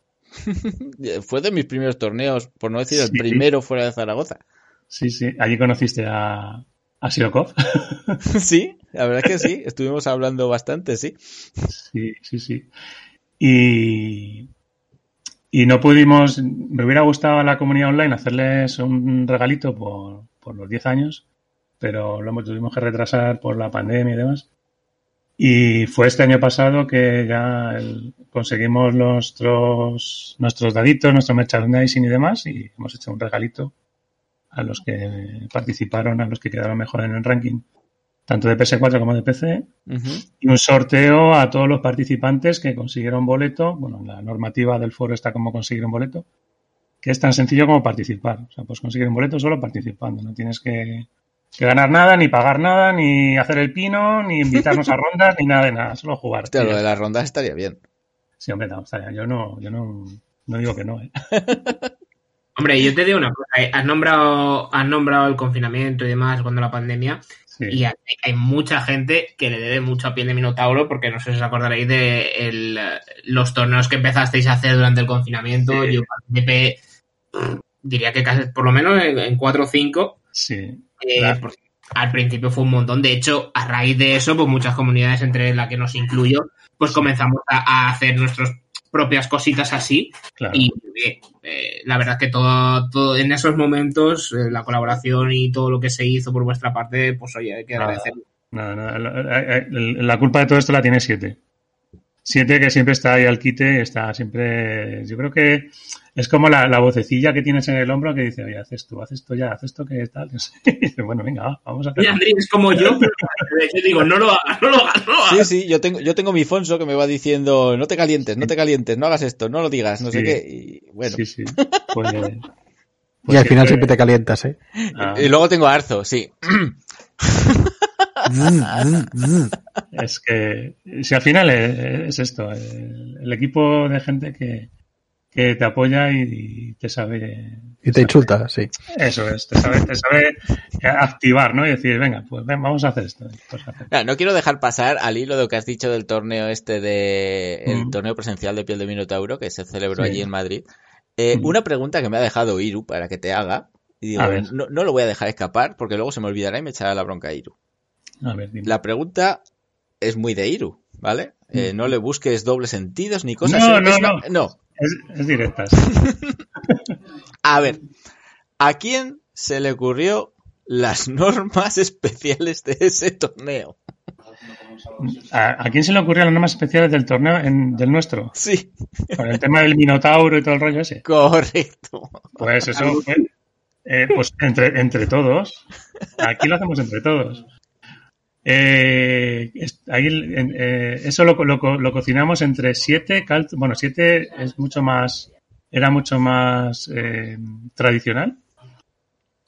fue de mis primeros torneos, por no decir el sí. primero fuera de Zaragoza. Sí, sí, allí conociste a, a Siokov. sí, la verdad es que sí, estuvimos hablando bastante, sí. Sí, sí, sí. Y, y no pudimos, me hubiera gustado a la comunidad online hacerles un regalito por, por los 10 años, pero lo tuvimos que retrasar por la pandemia y demás. Y fue este año pasado que ya conseguimos nuestros, nuestros daditos, nuestro merchandising y demás, y hemos hecho un regalito a los que participaron, a los que quedaron mejor en el ranking, tanto de PS4 como de PC, uh -huh. y un sorteo a todos los participantes que consiguieron boleto. Bueno, la normativa del foro está como conseguir un boleto, que es tan sencillo como participar. O sea, pues conseguir un boleto solo participando, no tienes que, que ganar nada, ni pagar nada, ni hacer el pino, ni invitarnos a rondas, ni nada de nada, solo jugar. Hostia, lo de las rondas estaría bien. Sí, hombre, no, estaría. Yo no, yo no, no digo que no, ¿eh? Hombre, yo te digo una cosa, ¿eh? has nombrado, has nombrado el confinamiento y demás cuando la pandemia, sí. y hay, hay, mucha gente que le debe mucho a piel de Minotauro, porque no sé si os acordaréis de el, los torneos que empezasteis a hacer durante el confinamiento, sí. yo participé, diría que casi, por lo menos en 4 o 5. Sí. Eh, claro. al principio fue un montón, de hecho, a raíz de eso, pues muchas comunidades, entre la que nos incluyo, pues comenzamos a, a hacer nuestros propias cositas así. Claro. Y eh, la verdad que todo, todo en esos momentos, eh, la colaboración y todo lo que se hizo por vuestra parte, pues oye, hay que agradecerlo. No, no, la, la, culpa de todo esto la tiene siete. Siete que siempre está ahí al quite, está siempre. Yo creo que es como la, la, vocecilla que tienes en el hombro que dice, oye, haz esto, haz esto ya, haz esto que tal. Y dice, bueno, venga, vamos a hacer. Y Andrés es como yo, pero yo digo, no lo hagas, no lo hagas, no lo hagas. Sí, sí, yo tengo, yo tengo mi Fonso que me va diciendo, no te calientes, no te calientes, no hagas esto, no lo digas, no sí. sé qué. Y bueno. Sí, sí. Pues, pues y al final siempre te calientas, ¿eh? Ah. Y luego tengo a Arzo, sí. es que si al final es, esto, el, el, equipo de gente que, que te apoya y, y te sabe. Y te insulta, sí. Eso es, te sabe, te sabe activar, ¿no? Y decir, venga, pues ven, vamos a hacer esto. Pues hacer. No, no, quiero dejar pasar al hilo de lo que has dicho del torneo este de. el mm. torneo presencial de piel de Minotauro que se celebró sí. allí en Madrid. Eh, mm. Una pregunta que me ha dejado Iru para que te haga. Y digo, no, no, lo voy a dejar escapar porque luego se me olvidará y me echará la bronca a Iru. A ver, la pregunta es muy de Iru, ¿vale? Eh, no le busques dobles sentidos ni cosas no, no, no. no. Es, es directas. a ver, ¿a quién se le ocurrió las normas especiales de ese torneo? ¿A, ¿A, quién se le ocurrió las normas especiales del torneo en, del nuestro? Sí. Con el tema del Minotauro y todo el rollo ese. Correcto. Pues eso fue. Eh, pues entre, entre todos. Aquí lo hacemos entre todos. Eh, ahí, eh, eso lo, lo, lo, cocinamos entre 7, bueno, 7 es mucho más, era mucho más eh, tradicional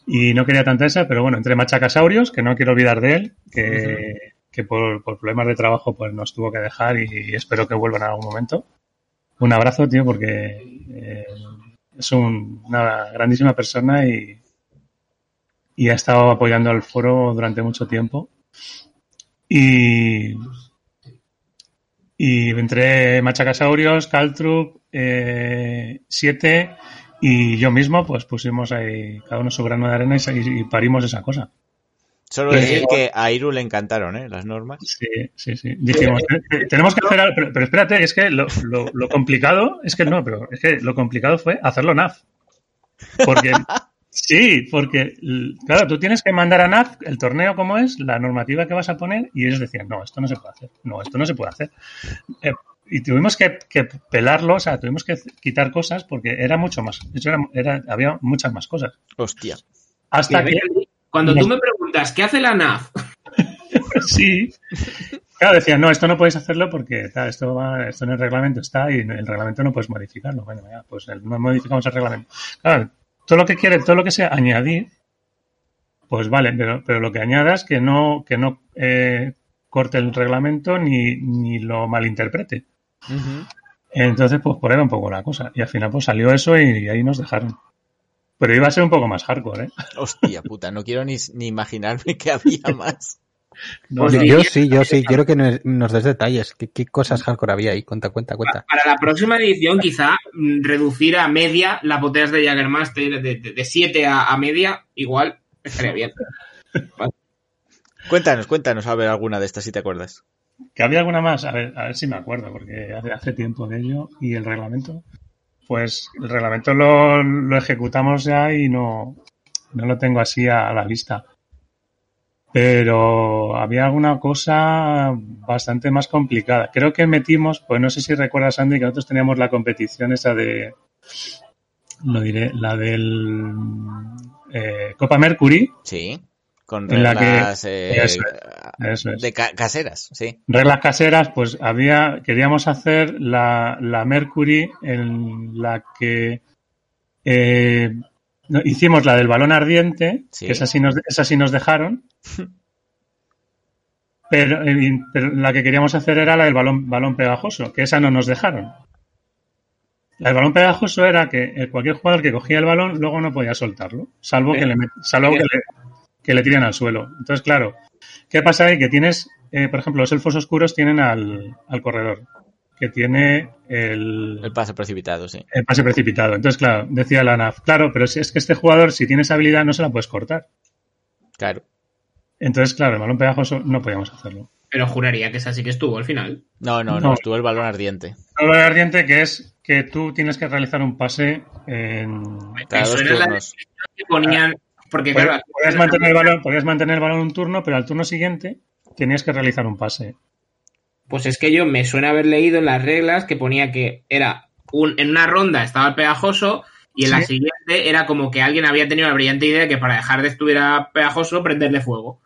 y no quería tanta esa, pero bueno, entre Machacasaurios, que no quiero olvidar de él, que, uh -huh. que por, por, problemas de trabajo pues nos tuvo que dejar y, y, espero que vuelvan en algún momento. Un abrazo, tío, porque eh, es un, una grandísima persona y, y ha estado apoyando al foro durante mucho tiempo. Y, y entre Machacasaurios, Caltrup, 7 eh, y yo mismo, pues pusimos ahí cada uno su grano de arena y, y parimos esa cosa. Solo decir que a Iru le encantaron, ¿eh? Las normas. Sí, sí, sí. Dijimos, eh, tenemos que hacer algo, pero, pero, espérate, es que lo, lo, lo, complicado, es que no, pero es que lo complicado fue hacerlo NAF. Porque Sí, porque, claro, tú tienes que mandar a NAF el torneo como es, la normativa que vas a poner, y ellos decían, no, esto no se puede hacer, no, esto no se puede hacer. Eh, y tuvimos que, que, pelarlo, o sea, tuvimos que quitar cosas porque era mucho más, era, era, había muchas más cosas. Hostia. Hasta que... Cuando tú me preguntas, ¿qué hace la NAF? sí. Claro, decían, no, esto no podéis hacerlo porque esto, va, esto en el reglamento está y en el reglamento no puedes modificarlo. Bueno, ya, pues el- no modificamos el reglamento. Claro, todo lo que quiere, todo lo que sea añadir, pues vale, pero, pero lo que añadas que no, que no eh, corte el reglamento ni, ni lo malinterprete. Entonces, pues por ahí va un poco la cosa. Y al final, pues salió eso y ahí nos dejaron. Pero iba a ser un poco más hardcore, ¿eh? Hostia puta, no quiero ni, ni imaginarme que había más. No, Pues no. Yo sí, yo sí, quiero que nos, des detalles. ¿Qué, qué cosas hardcore había ahí? Cuenta, cuenta, cuenta. Para la próxima edición, quizá mm, reducir a media las botellas de Jaggermaster de 7 a, a media, igual estaría bien. Cuéntanos, cuéntanos a ver alguna de estas si te acuerdas. ¿Que había alguna más? A ver, a ver si me acuerdo, porque hace, hace tiempo de ello. ¿Y el reglamento? Pues el reglamento lo, lo ejecutamos ya y no, no lo tengo así a, a la vista. Pero había alguna cosa bastante más complicada. Creo que metimos, pues no sé si recuerdas, Andy, que nosotros teníamos la competición esa de, lo diré, la del eh, Copa Mercury, Sí, con En la que- reglas eh, eso eso es. de ca- caseras, sí. reglas caseras, pues había, queríamos hacer la, la Mercury en la que eh, no, hicimos la del balón ardiente, Sí. que esa sí nos, esa sí nos dejaron. Pero, eh, pero la que queríamos hacer era la del balón, balón pegajoso, que esa no nos dejaron. La del balón pegajoso era que eh, cualquier jugador que cogía el balón luego no podía soltarlo, salvo que le, salvo que le, que le tiren al suelo. Entonces, claro, ¿qué pasa ahí? Que tienes, eh, por ejemplo, los elfos oscuros tienen al, al corredor, que tiene el, El pase precipitado, sí. el pase precipitado. Entonces, claro, decía la NAF, claro, pero si es que este jugador, si tiene esa habilidad, no se la puedes cortar. Claro. Entonces, claro, el balón pegajoso no podíamos hacerlo. Pero juraría que esa sí que estuvo al final. No, no, no, No. estuvo el balón ardiente. Lo de ardiente que es que tú tienes que realizar un pase en... Cada dos turnos. que ponían. Porque, claro, podías mantener el balón, podías mantener el balón un turno, pero al turno siguiente tenías que realizar un pase. Pues es que yo me suena haber leído en las reglas que ponía que era un, en una ronda estaba el pegajoso y en la siguiente era como que alguien había tenido la brillante idea de que para dejar de estuviera pegajoso prenderle fuego.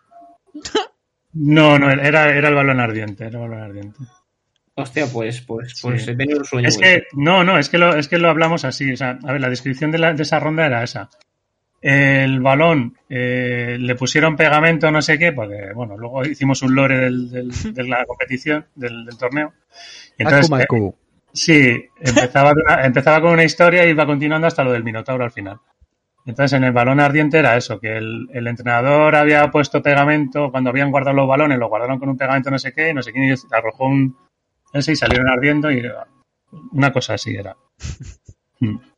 No, no, era, era el balón ardiente, era el balón ardiente. Hostia, pues, pues, pues Sí. he tenido un sueño. Es que, no, no, es que lo, es que lo hablamos así. O sea, a ver, la descripción de, la- de esa ronda era esa. El balón eh, le pusieron pegamento, no sé qué, porque, bueno, luego hicimos un lore del, del- de la competición, del, del torneo. Y entonces, eh, sí, empezaba, de una- empezaba con una historia y iba continuando hasta lo del Minotauro al final. Entonces, en el balón ardiente era eso, que el, el entrenador había puesto pegamento, cuando habían guardado los balones, lo guardaron con un pegamento no sé qué, no sé quién, y arrojó un, ese y salieron ardiendo y una cosa así era.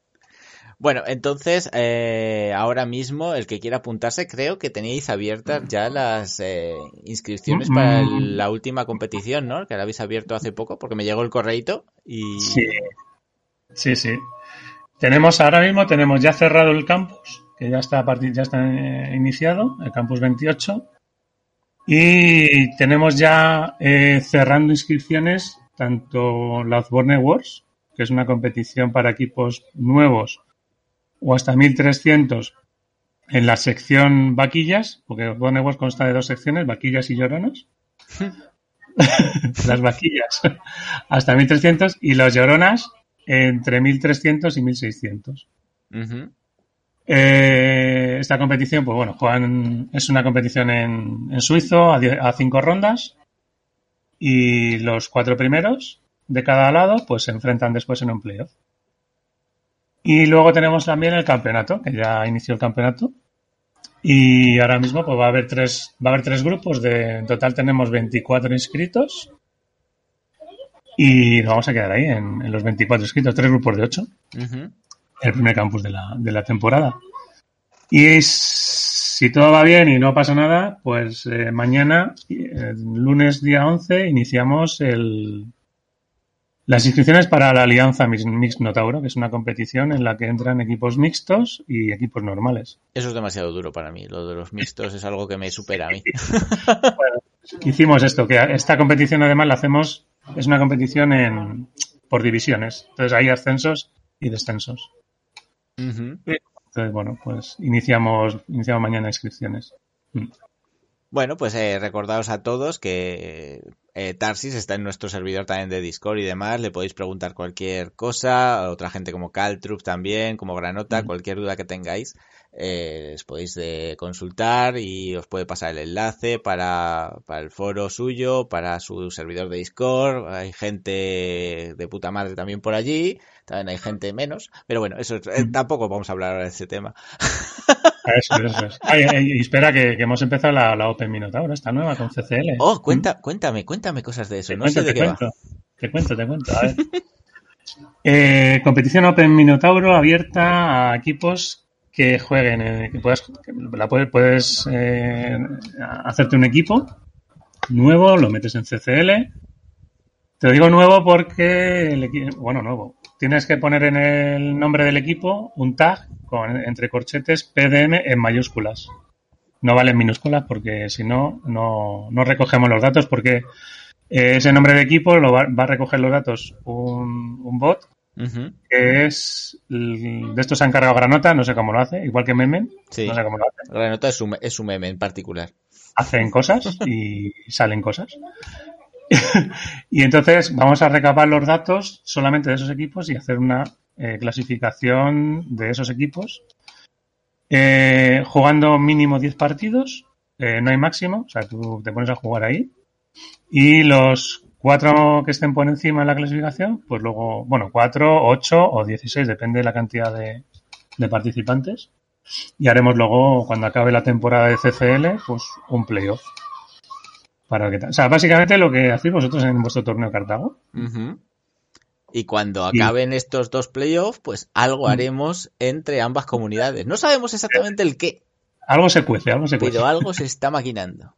Mm. Bueno, entonces, eh, ahora mismo, el que quiera apuntarse, creo que teníais abiertas ya las eh, inscripciones Mm. para el- la última competición, ¿no? Que la habéis abierto hace poco, porque me llegó el correíto y... Sí, sí, sí. Tenemos ahora mismo, tenemos ya cerrado el campus, que ya está, a partir, ya está eh, iniciado, el campus 28. Y tenemos ya eh, cerrando inscripciones tanto la Osborne Wars, que es una competición para equipos nuevos, o hasta 1300 en la sección vaquillas, porque Osborne Wars consta de dos secciones, vaquillas y lloronas. Las vaquillas hasta 1300 y las lloronas entre 1300 y 1600. Ujú. Eh, esta competición, pues bueno, juegan, es una competición en, en suizo a, a cinco rondas y los cuatro primeros de cada lado pues se enfrentan después en un playoff. Y luego tenemos también el campeonato, que ya inició el campeonato. Y ahora mismo pues va a haber tres, va a haber tres grupos, de, en total tenemos 24 inscritos. Y nos vamos a quedar ahí en, en los 24 inscritos, tres grupos de 8 Ujú. el primer campus de la, de la temporada. Y si todo va bien y no pasa nada, pues eh, mañana, eh, lunes día 11, iniciamos el, las inscripciones para la Alianza Mix Notauro, que es una competición en la que entran equipos mixtos y equipos normales. Eso es demasiado duro para mí. Lo de los mixtos es algo que me supera a mí. Hicimos esto, que esta competición además la hacemos, es una competición en, por divisiones. Entonces hay ascensos y descensos. Entonces, bueno, pues iniciamos, iniciamos mañana inscripciones. Bueno, pues eh, recordaos a todos que eh, Tarsis está en nuestro servidor también de Discord y demás. Le podéis preguntar cualquier cosa. A otra gente como Caltrux también, como Granota, cualquier duda que tengáis. Eh, les podéis de consultar y os puede pasar el enlace para, para el foro suyo, para su servidor de Discord. Hay gente de puta madre también por allí. También hay gente menos. Pero bueno, eso es- eh, tampoco vamos a hablar ahora de ese tema. Eso, eso es. Ay, ay, y espera, que, que hemos empezado la, la Open Minotauro, esta nueva con CCL. Oh, cuenta, cuéntame, cuéntame cosas de eso. Te No cuento, sé de te qué va. cuento, te cuento, te cuento. A ver. Eh, competición Open Minotauro abierta a equipos que jueguen, eh, que puedas, que la puedes, puedes, eh, hacerte un equipo nuevo, lo metes en CCL. Te digo nuevo porque, el bueno, nuevo. Tienes que poner en el nombre del equipo un tag con entre corchetes PDM en mayúsculas. No vale en minúsculas porque si no, no, recogemos los datos porque ese nombre de equipo lo va, va a recoger los datos un, un bot que es de esto se ha encargado Granota, no sé cómo lo hace, igual que Memen, Sí. no sé cómo lo hace. Granota es un, es un meme en particular. Hacen cosas y salen cosas. y entonces vamos a recabar los datos solamente de esos equipos y hacer una eh, clasificación de esos equipos. Eh, jugando mínimo 10 partidos, eh, no hay máximo, o sea, tú te pones a jugar ahí. Y los cuatro que estén por encima en la clasificación, pues luego, bueno, cuatro, ocho o 16, depende de la cantidad de participantes. Y haremos luego, cuando acabe la temporada de CCL, pues un playoff. Para que, o sea, básicamente lo que hacéis vosotros en vuestro torneo Cartago. Y cuando acaben estos dos playoffs, pues algo Mm. haremos entre ambas comunidades. No sabemos exactamente el qué, Algo se cuece, algo se cuece. pero algo se está maquinando.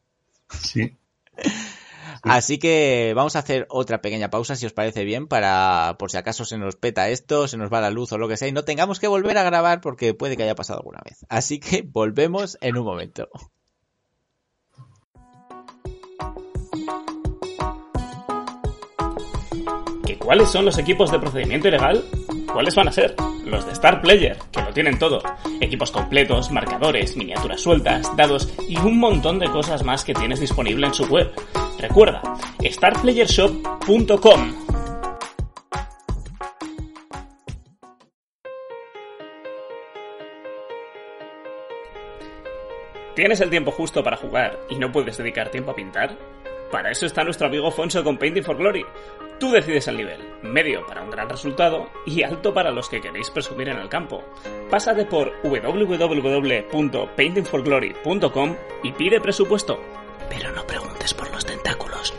Sí. Así que vamos a hacer otra pequeña pausa, si os parece bien, para por si acaso se nos peta esto, se nos va la luz o lo que sea, y no tengamos que volver a grabar porque puede que haya pasado alguna vez. Así que volvemos en un momento. ¿Cuáles son los equipos de procedimiento ilegal? ¿Cuáles van a ser? Los de Star Player, que lo tienen todo. Equipos completos, marcadores, miniaturas sueltas, dados y un montón de cosas más que tienes disponible en su web. Recuerda, starplayershop.com. ¿Tienes el tiempo justo para jugar y no puedes dedicar tiempo a pintar? Para eso está nuestro amigo Fonso con Painting for Glory. Tú decides el nivel, medio para un gran resultado y alto para los que queréis presumir en el campo. Pásate por www.paintingforglory.com y pide presupuesto. Pero no preguntes por los tentáculos.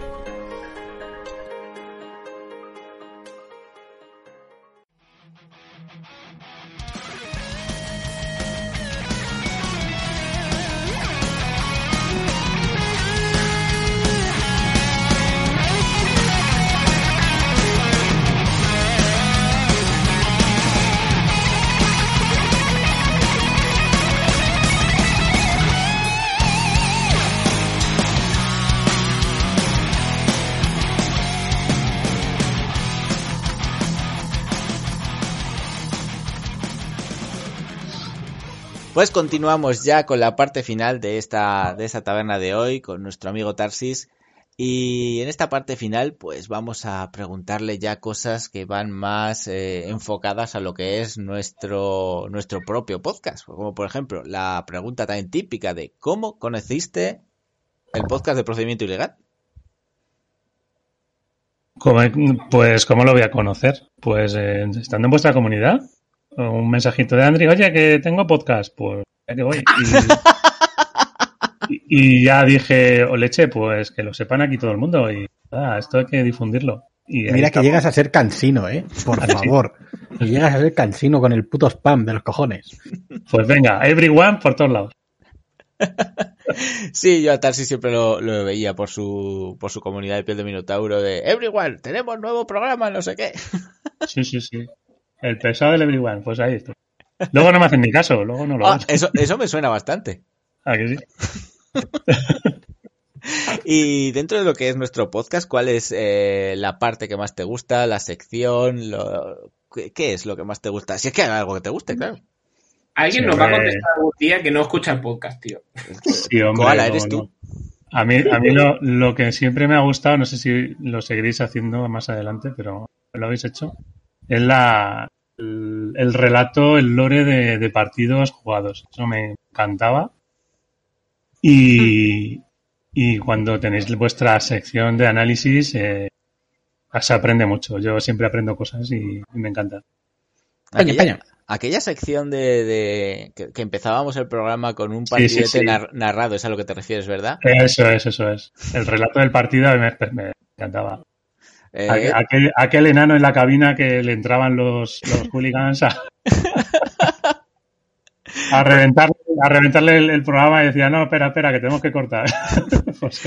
Pues continuamos ya con la parte final de esta, de esta taberna de hoy, con nuestro amigo Tarsis. Y en esta parte final, pues vamos a preguntarle ya cosas que van más eh, enfocadas a lo que es nuestro, nuestro propio podcast. Como por ejemplo, la pregunta tan típica de ¿cómo conociste el podcast de procedimiento ilegal? Pues, ¿cómo lo voy a conocer? Pues eh, estando en vuestra comunidad. Un mensajito de Andri, oye, que tengo podcast. Pues ya que voy. Y, y- y ya dije, o leche, pues que lo sepan aquí todo el mundo. Y ah, esto hay que difundirlo. Y Mira que estamos. llegas a ser cansino, ¿eh? Por favor. Que llegas a ser cansino con el puto spam de los cojones. Pues venga, everyone por todos lados. Sí, yo a Tarsis siempre lo, lo veía por su, por su comunidad de piel de Minotauro de Everyone, tenemos nuevo programa, no sé qué. Sí, sí, sí. El pesado del everyone, pues ahí está. Luego no me hacen ni caso, luego no lo Ah, eso, eso me suena bastante. Ah, que sí. Y dentro de lo que es nuestro podcast, ¿cuál es eh, la parte que más te gusta? ¿La sección? Lo... ¿Qué, qué es lo que más te gusta? Si es que hay algo que te guste, claro. Alguien Sí, nos va a contestar algún día que no escucha el podcast, tío. Sí, hombre, Koala, ¿eres no. tú? A mí, a mí lo, lo que siempre me ha gustado, no sé si lo seguiréis haciendo más adelante, pero lo habéis hecho, es la, el, el relato, el lore de, de partidos jugados. Eso me encantaba. Y, y cuando tenéis vuestra sección de análisis, eh, se aprende mucho. Yo siempre aprendo cosas y, y me encanta. Aquella, peña. aquella sección de, de- que, que empezábamos el programa con un Sí, partidete sí, sí. nar- narrado, es a lo que te refieres, ¿verdad? Eso es, eso es. El relato del partido me, me encantaba. Eh, Aquel, aquel- enano en la cabina que le entraban los, los hooligans a, a, reventar, a reventarle el, el programa y decía, no, espera, espera, que tenemos que cortar. pues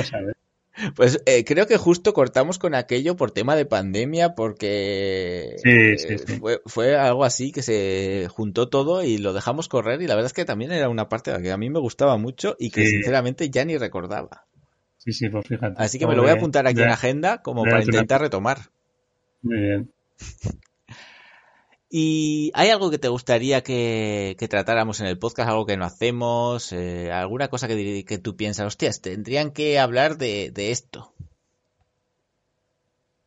Pues eh, creo que justo cortamos con aquello por tema de pandemia, porque Sí, sí, eh, sí. Fue, fue algo así que se juntó todo y lo dejamos correr y la verdad es que también era una parte que a mí me gustaba mucho y que sinceramente ya ni recordaba. Sí, sí, pues fíjate. Así que me lo voy a apuntar aquí en agenda como para intentar retomar. Muy bien. ¿Y hay algo que te gustaría que, que tratáramos en el podcast? ¿Algo que no hacemos? Eh, ¿Alguna cosa que, que tú piensas? Hostias, tendrían que hablar de, de esto.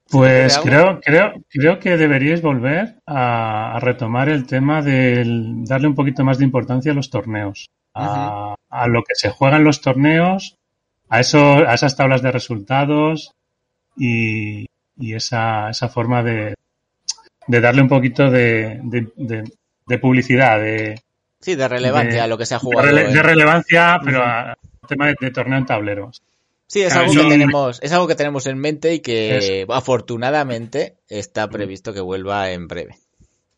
Pues ¿Se te ocurre creo, creo, creo que deberíais volver a, a retomar el tema del darle un poquito más de importancia a los torneos, a, a lo que se juega en los torneos, a eso, a esas tablas de resultados y, y esa, esa forma de, de darle un poquito de, de, de- de publicidad, de, Sí, de relevancia De- a lo que se ha de, jugado. rele- de relevancia, pero a- al tema de, de torneo en tableros. Sí, es algo que tenemos, es algo que tenemos en mente y que afortunadamente está previsto que vuelva en breve.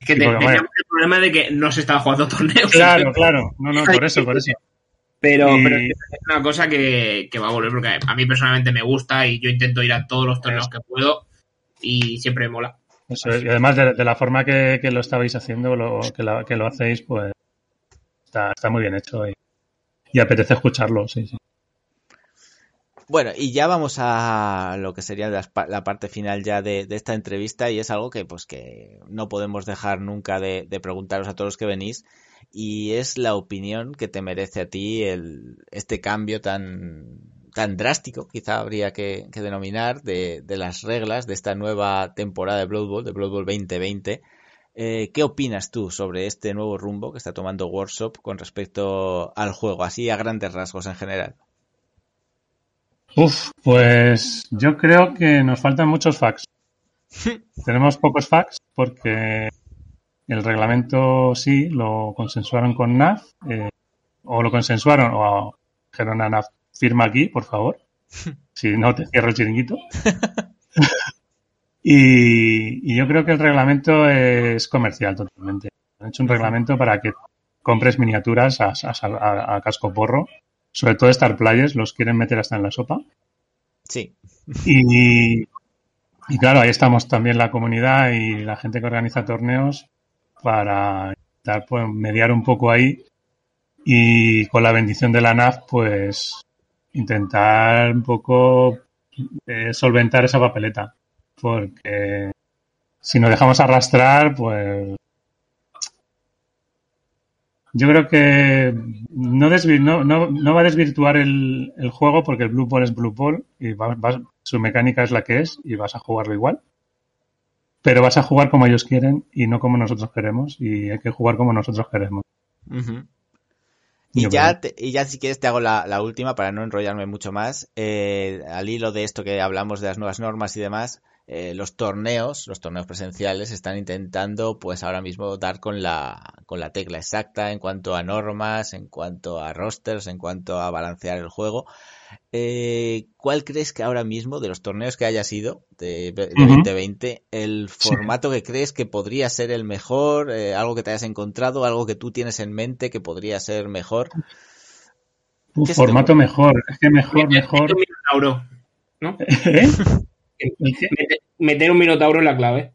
Es que Sí, teníamos bueno. el problema de que no se estaba jugando torneos. Claro, claro. No, no, por eso, por eso. Pero, es una cosa que, que va a volver porque a mí personalmente me gusta y yo intento ir a todos los torneos que puedo y siempre me mola. Eso es. Y además de, de la forma que, que lo estabais haciendo, lo, que, la- que lo hacéis, pues está, está muy bien hecho y, y apetece escucharlo, sí, sí. Bueno, y ya vamos a lo que sería la parte final ya de, de esta entrevista y es algo que pues que no podemos dejar nunca de, de preguntaros a todos los que venís y es la opinión que te merece a ti el, este cambio tan, tan drástico, quizá habría que, que denominar, de, de las reglas de esta nueva temporada de Blood Bowl, de Blood Bowl 2020. Eh, ¿Qué opinas tú sobre este nuevo rumbo que está tomando Workshop con respecto al juego, así a grandes rasgos en general? Uf, pues yo creo que nos faltan muchos facts. Tenemos pocos facts porque el reglamento sí lo consensuaron con NAF, eh, o lo consensuaron, o dijeron a NAF, firma aquí, por favor. Si no, te cierro el chiringuito. y, y yo creo que el reglamento es comercial totalmente. Han hecho un reglamento para que compres miniaturas a, a- a- a casco porro. Sobre todo Star Players los quieren meter hasta en la sopa. Sí, Y, y claro, ahí estamos también la comunidad y la gente que organiza torneos para pues, mediar un poco ahí y con la bendición de la NAF, pues intentar un poco eh, solventar esa papeleta. Porque si nos dejamos arrastrar, pues yo creo que no, no, no, no va a desvirtuar el, el juego porque el Blue Ball es Blue Ball y su mecánica es la que es y vas a jugarlo igual. Pero vas a jugar como ellos quieren y no como nosotros queremos y hay que jugar como nosotros queremos. Y ya, te- y ya si quieres te hago la, la última para no enrollarme mucho más. Eh, al hilo de esto que hablamos de las nuevas normas y demás, eh, los torneos, los torneos presenciales están intentando pues ahora mismo dar con la, con la tecla exacta en cuanto a normas, en cuanto a rosters, en cuanto a balancear el juego. Eh, ¿Cuál crees que ahora mismo de los torneos que haya sido de, de Ujú. 2020, el formato que crees que podría ser el mejor, eh, algo que te hayas encontrado, algo que tú tienes en mente que podría ser mejor? Uf, ¿Qué se te formato mejor, es que mejor, mejor. Meter un minotauro, ¿no? ¿Eh? Meter, meter un minotauro es la clave.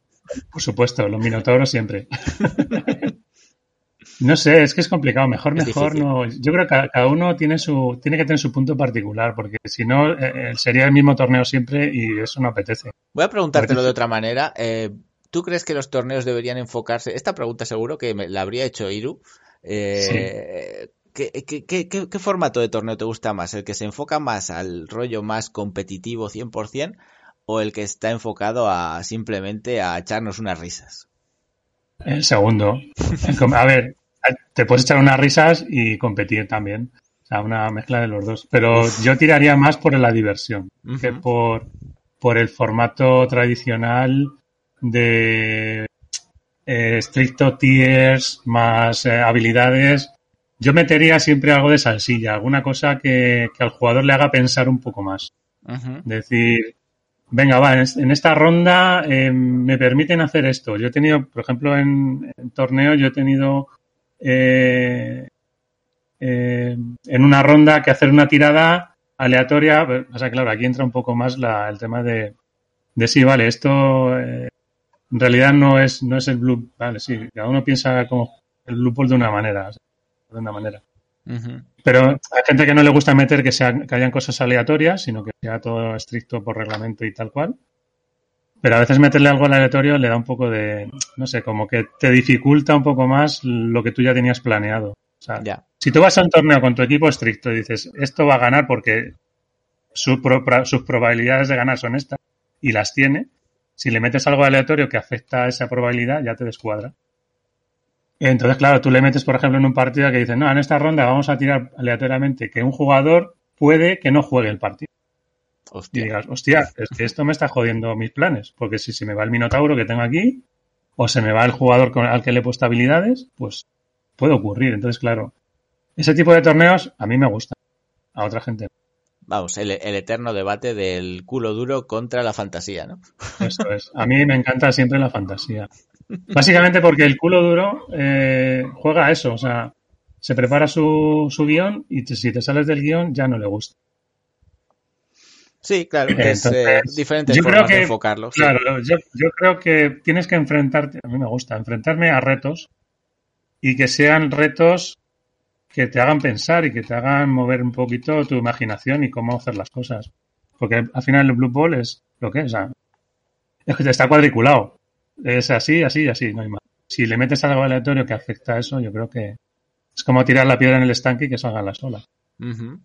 Por supuesto, los minotauros siempre. No sé, es que es complicado. Mejor, Es mejor difícil. no. Yo creo que cada, uno tiene su, tiene que tener su punto particular, porque si no, eh, eh, sería el mismo torneo siempre y eso no apetece. Voy a preguntártelo de otra manera. Eh, ¿Tú crees que los torneos deberían enfocarse? Esta pregunta seguro que me la habría hecho Iru. Eh, ¿qué, qué, qué, qué, qué formato de torneo te gusta más? ¿El que se enfoca más al rollo más competitivo 100% o el que está enfocado a simplemente a echarnos unas risas? El segundo. A ver, te puedes echar unas risas y competir también. O sea, una mezcla de los dos. Pero yo tiraría más por la diversión que por, por el formato tradicional de eh, estricto tiers más eh, habilidades. Yo metería siempre algo de salsilla, alguna cosa que, que al jugador le haga pensar un poco más. Decir, venga, va, en esta ronda eh, me permiten hacer esto. Yo he tenido, por ejemplo, en, en torneo, yo he tenido eh, eh, en una ronda que hacer una tirada aleatoria. O sea, claro, aquí entra un poco más la- el tema de, de sí, vale, esto eh, en realidad no es, no es el blue, vale, sí, cada uno piensa como el blue ball de una manera, de una manera. Pero hay gente que no le gusta meter que, sean, que hayan cosas aleatorias, sino que sea todo estricto por reglamento y tal cual. Pero a veces meterle algo aleatorio le da un poco de, no sé, como que te dificulta un poco más lo que tú ya tenías planeado. O sea, si tú vas a un torneo con tu equipo estricto y dices, esto va a ganar porque su pro- pra- sus probabilidades de ganar son estas, y las tiene, si le metes algo aleatorio que afecta a esa probabilidad, ya te descuadra. Entonces, claro, tú le metes, por ejemplo, en un partido que dices, no, en esta ronda vamos a tirar aleatoriamente que un jugador puede que no juegue el partido. Y digas, hostia, es que esto me está jodiendo mis planes, porque si se me va el Minotauro que tengo aquí, o se me va el jugador con- al que le he puesto habilidades, pues puede ocurrir. Entonces, claro, ese tipo de torneos a mí me gusta, a otra gente. Vamos, el, el eterno debate del culo duro contra la fantasía, ¿no? Eso es. A mí me encanta siempre la fantasía. Básicamente porque el culo duro eh, juega a eso, o sea, se prepara su, su guion y te- si te sales del guion ya no le gusta. Sí, claro, que es eh, Entonces, diferentes yo creo de que, sí. Claro, yo, yo creo que tienes que enfrentarte, a mí me gusta, enfrentarme a retos y que sean retos que te hagan pensar y que te hagan mover un poquito tu imaginación y cómo hacer las cosas. Porque al final el Blue Ball es lo que es, o sea, es que está cuadriculado. Es así, así, así, no hay más. Si le metes algo aleatorio que afecta a eso, yo creo que es como tirar la piedra en el estanque y que salga la sola. Ujú.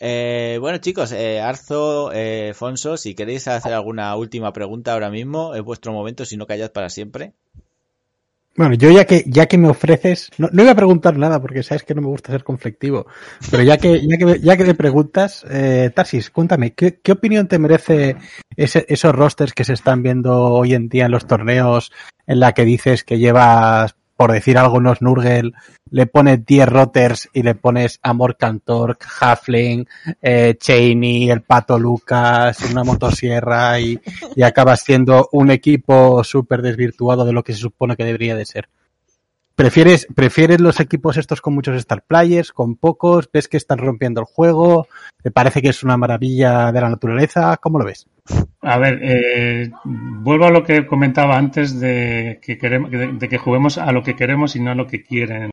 Eh, bueno, chicos, eh, Arzo, eh, Fonso, si queréis hacer alguna última pregunta ahora mismo, es vuestro momento, si no callad para siempre. Bueno, yo ya que, ya que me ofreces, no, no iba a preguntar nada porque sabes que no me gusta ser conflictivo, pero ya que, ya que, ya que me preguntas, eh, Tarsis, cuéntame, ¿qué, qué opinión te merece esos rosters que se están viendo hoy en día en los torneos en la que dices que llevas, por decir algo, unos Nurgle, le pones 10 roters y le pones Amor Cantor, Halfling, eh, Cheney, el Pato Lucas, una motosierra y, y acabas siendo un equipo súper desvirtuado de lo que se supone que debería de ser. ¿Prefieres, ¿Prefieres los equipos estos con muchos star players, con pocos? ¿Ves que están rompiendo el juego? ¿Te parece que es una maravilla de la naturaleza? ¿Cómo lo ves? A ver, eh, vuelvo a lo que comentaba antes de que queremos, de, de que juguemos a lo que queremos y no a lo que quieren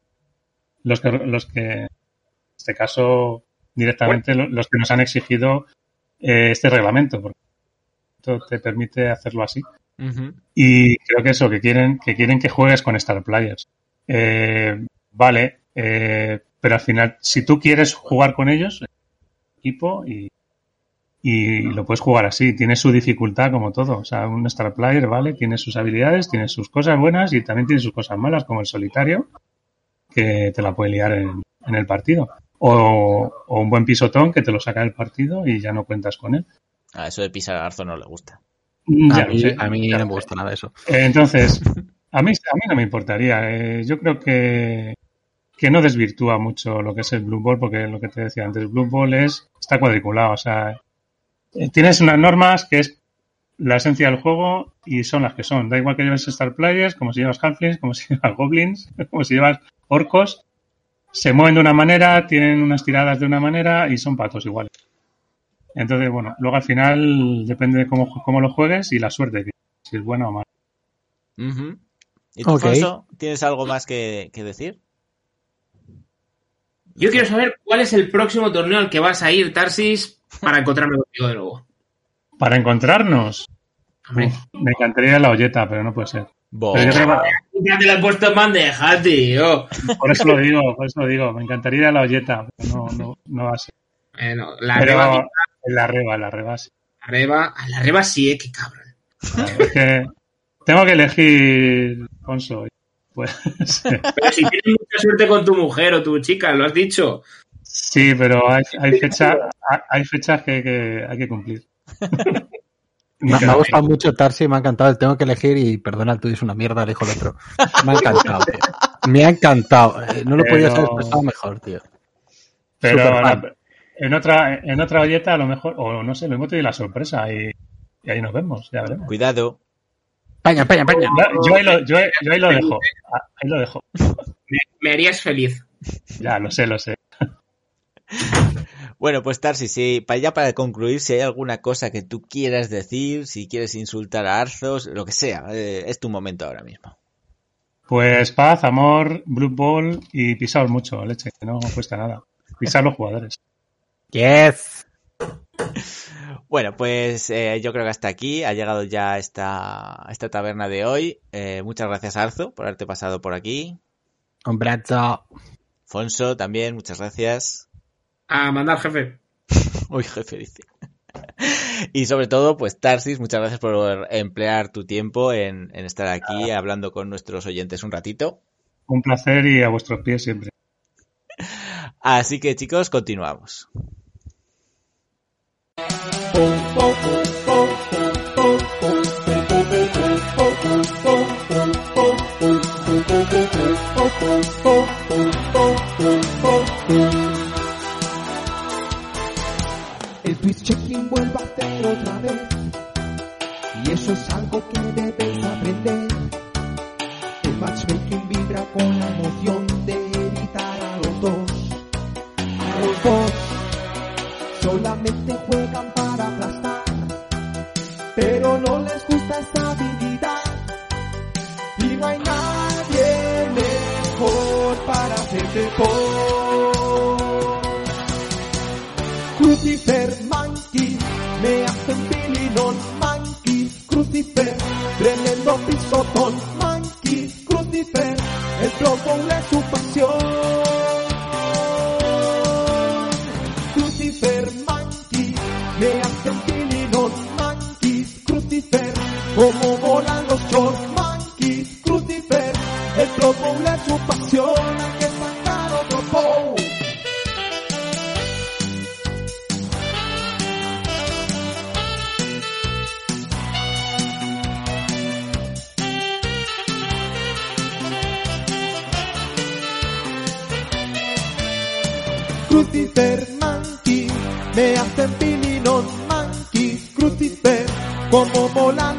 los que, los que en este caso directamente lo- los que nos han exigido eh, este reglamento, porque esto te permite hacerlo así. Y creo que eso, que quieren que quieren que juegues con Star Players. Eh, vale, pero al final, si tú quieres jugar con ellos, equipo y, y lo puedes jugar así. Tiene su dificultad como todo. O sea, un Star Player, ¿vale? Tiene sus habilidades, tiene sus cosas buenas y también tiene sus cosas malas, como el solitario, que te la puede liar en, en el partido. O, o un buen pisotón que te lo saca del partido y ya no cuentas con él. A eso de pisar a Arzo no le gusta. Ya a, mí, sé. a mí no me gusta nada eso. Eh, Entonces, a mí, a mí no me importaría. Eh, yo creo que, que no desvirtúa mucho lo que es el Blue Ball, porque lo que te decía antes, el Blue Ball es, está cuadriculado. O sea, tienes unas normas que es la esencia del juego y son las que son. Da igual que lleves Star Players, como si llevas Halflings, como si llevas Goblins, como si llevas Orcos. Se mueven de una manera, tienen unas tiradas de una manera y son patos iguales. Entonces, bueno, luego al final depende de cómo, cómo lo juegues y la suerte, que si es buena o mala. ¿Y tú, Ok. Fonso, tienes algo más que, que decir? Yo quiero saber cuál es el próximo torneo al que vas a ir, Tarsis, para encontrarme contigo de nuevo. Para encontrarnos, Hombre, uf, me encantaría la olleta, pero no puede ser. Bo- Pero yo creo que- Ya te lo he puesto en bandeja, tío. Por eso lo digo, por eso lo digo. Me encantaría la olleta, pero no, no, no va a ser. Bueno, la Pero reba, en la reba, en la reba sí. la reba, a la reba sí, eh, qué cabrón. Es que tengo que elegir Alfonso. Pues Pero si tienes mucha suerte con tu mujer o tu chica, lo has dicho. sí, pero hay, hay fechas, hay fechas que, que hay que cumplir. Me, me ha gustado mucho Tarsi, me ha encantado. el Tengo que elegir y perdona, el tuyo es una mierda, el hijo del otro. Me ha encantado, tío. Me ha encantado. Eh, No lo Pero- podía haber expresado mejor, tío. Pero la- en otra en otra olleta a lo mejor, o no sé, lo hemos tenido la sorpresa y, y ahí nos vemos, ya veremos. Cuidado. Paña, paña, paña. Yo, yo ahí lo, yo, yo ahí lo dejo. Ah, Ahí lo dejo. Me harías feliz. Ya, lo sé, lo sé. Bueno, pues Tarsi, si para ya para concluir, si hay alguna cosa que tú quieras decir, si quieres insultar a Arzos, lo que sea, eh, es tu momento ahora mismo. Pues paz, amor, Blue Ball y pisaos mucho, leche, que no cuesta nada. Pisar los jugadores. Yes. Bueno, pues eh, yo creo que hasta aquí ha llegado ya esta, esta taberna de hoy. Eh, muchas gracias, Arzo, por haberte pasado por aquí. Un brazo. Fonso, también, muchas gracias. A mandar, jefe. Uy, jefe, dice. Y sobre todo, pues Tarsis, muchas gracias por emplear tu tiempo en, en estar aquí hablando con nuestros oyentes un ratito. Un placer y a vuestros pies siempre. Así que chicos, continuamos. El twist checking vuelve a hacer otra vez. Y eso es algo que debes aprender. El matchmaking vibra con la emoción de evitar a los dos. A los dos solamente juegan. Pero no les gusta esta habilidad. Y no hay nadie mejor para hacerte por. Crucifer Monkey, me hacen pililón Monkey, Crucifer, tremendo pisotón Monkey, Crucifer, el Bowl es su pasión. Como volan los shorts Monkey, Crucifer, el Bowl es su pasión, hay que sacar otro bowl. Crucifer Monkey, me hacen pililón Monkey, Crucifer, como molan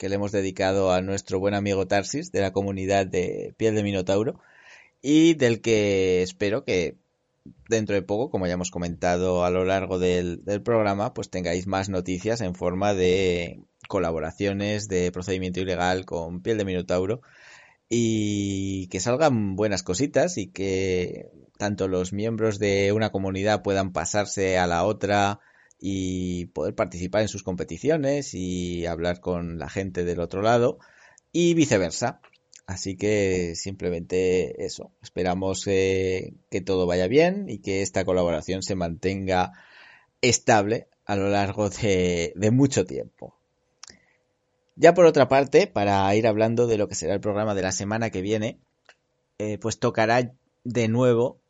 que le hemos dedicado a nuestro buen amigo Tarsis de la comunidad de Piel de Minotauro y del que espero que dentro de poco, como ya hemos comentado a lo largo del, del programa, pues tengáis más noticias en forma de colaboraciones de procedimiento ilegal con Piel de Minotauro y que salgan buenas cositas y que tanto los miembros de una comunidad puedan pasarse a la otra y poder participar en sus competiciones y hablar con la gente del otro lado y viceversa. Así que simplemente eso. Esperamos eh, que todo vaya bien y que esta colaboración se mantenga estable a lo largo de, mucho tiempo. Ya por otra parte, para ir hablando de lo que será el programa de la semana que viene, eh, pues tocará de nuevo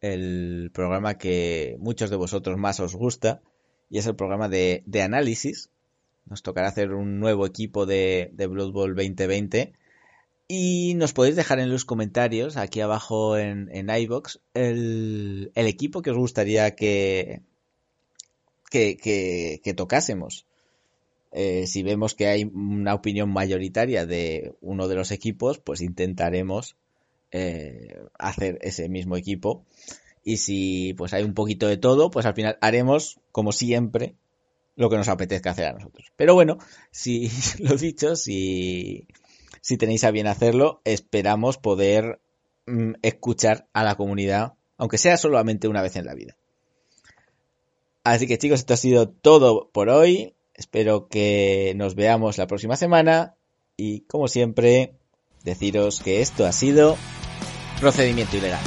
el programa que muchos de vosotros más os gusta, y es el programa de, análisis. Nos tocará hacer un nuevo equipo de, de Blood Bowl 2020. Y nos podéis dejar en los comentarios, aquí abajo en, en iVoox, el, el equipo que os gustaría que, que, que, que tocásemos. Eh, si vemos que hay una opinión mayoritaria de uno de los equipos, pues intentaremos eh, hacer ese mismo equipo. Y si pues hay un poquito de todo, pues al final haremos, como siempre, lo que nos apetezca hacer a nosotros. Pero bueno, si lo dicho, si, si tenéis a bien hacerlo, esperamos poder mm, escuchar a la comunidad, aunque sea solamente una vez en la vida. Así que chicos, esto ha sido todo por hoy. Espero que nos veamos la próxima semana y como siempre, deciros que esto ha sido procedimiento ilegal.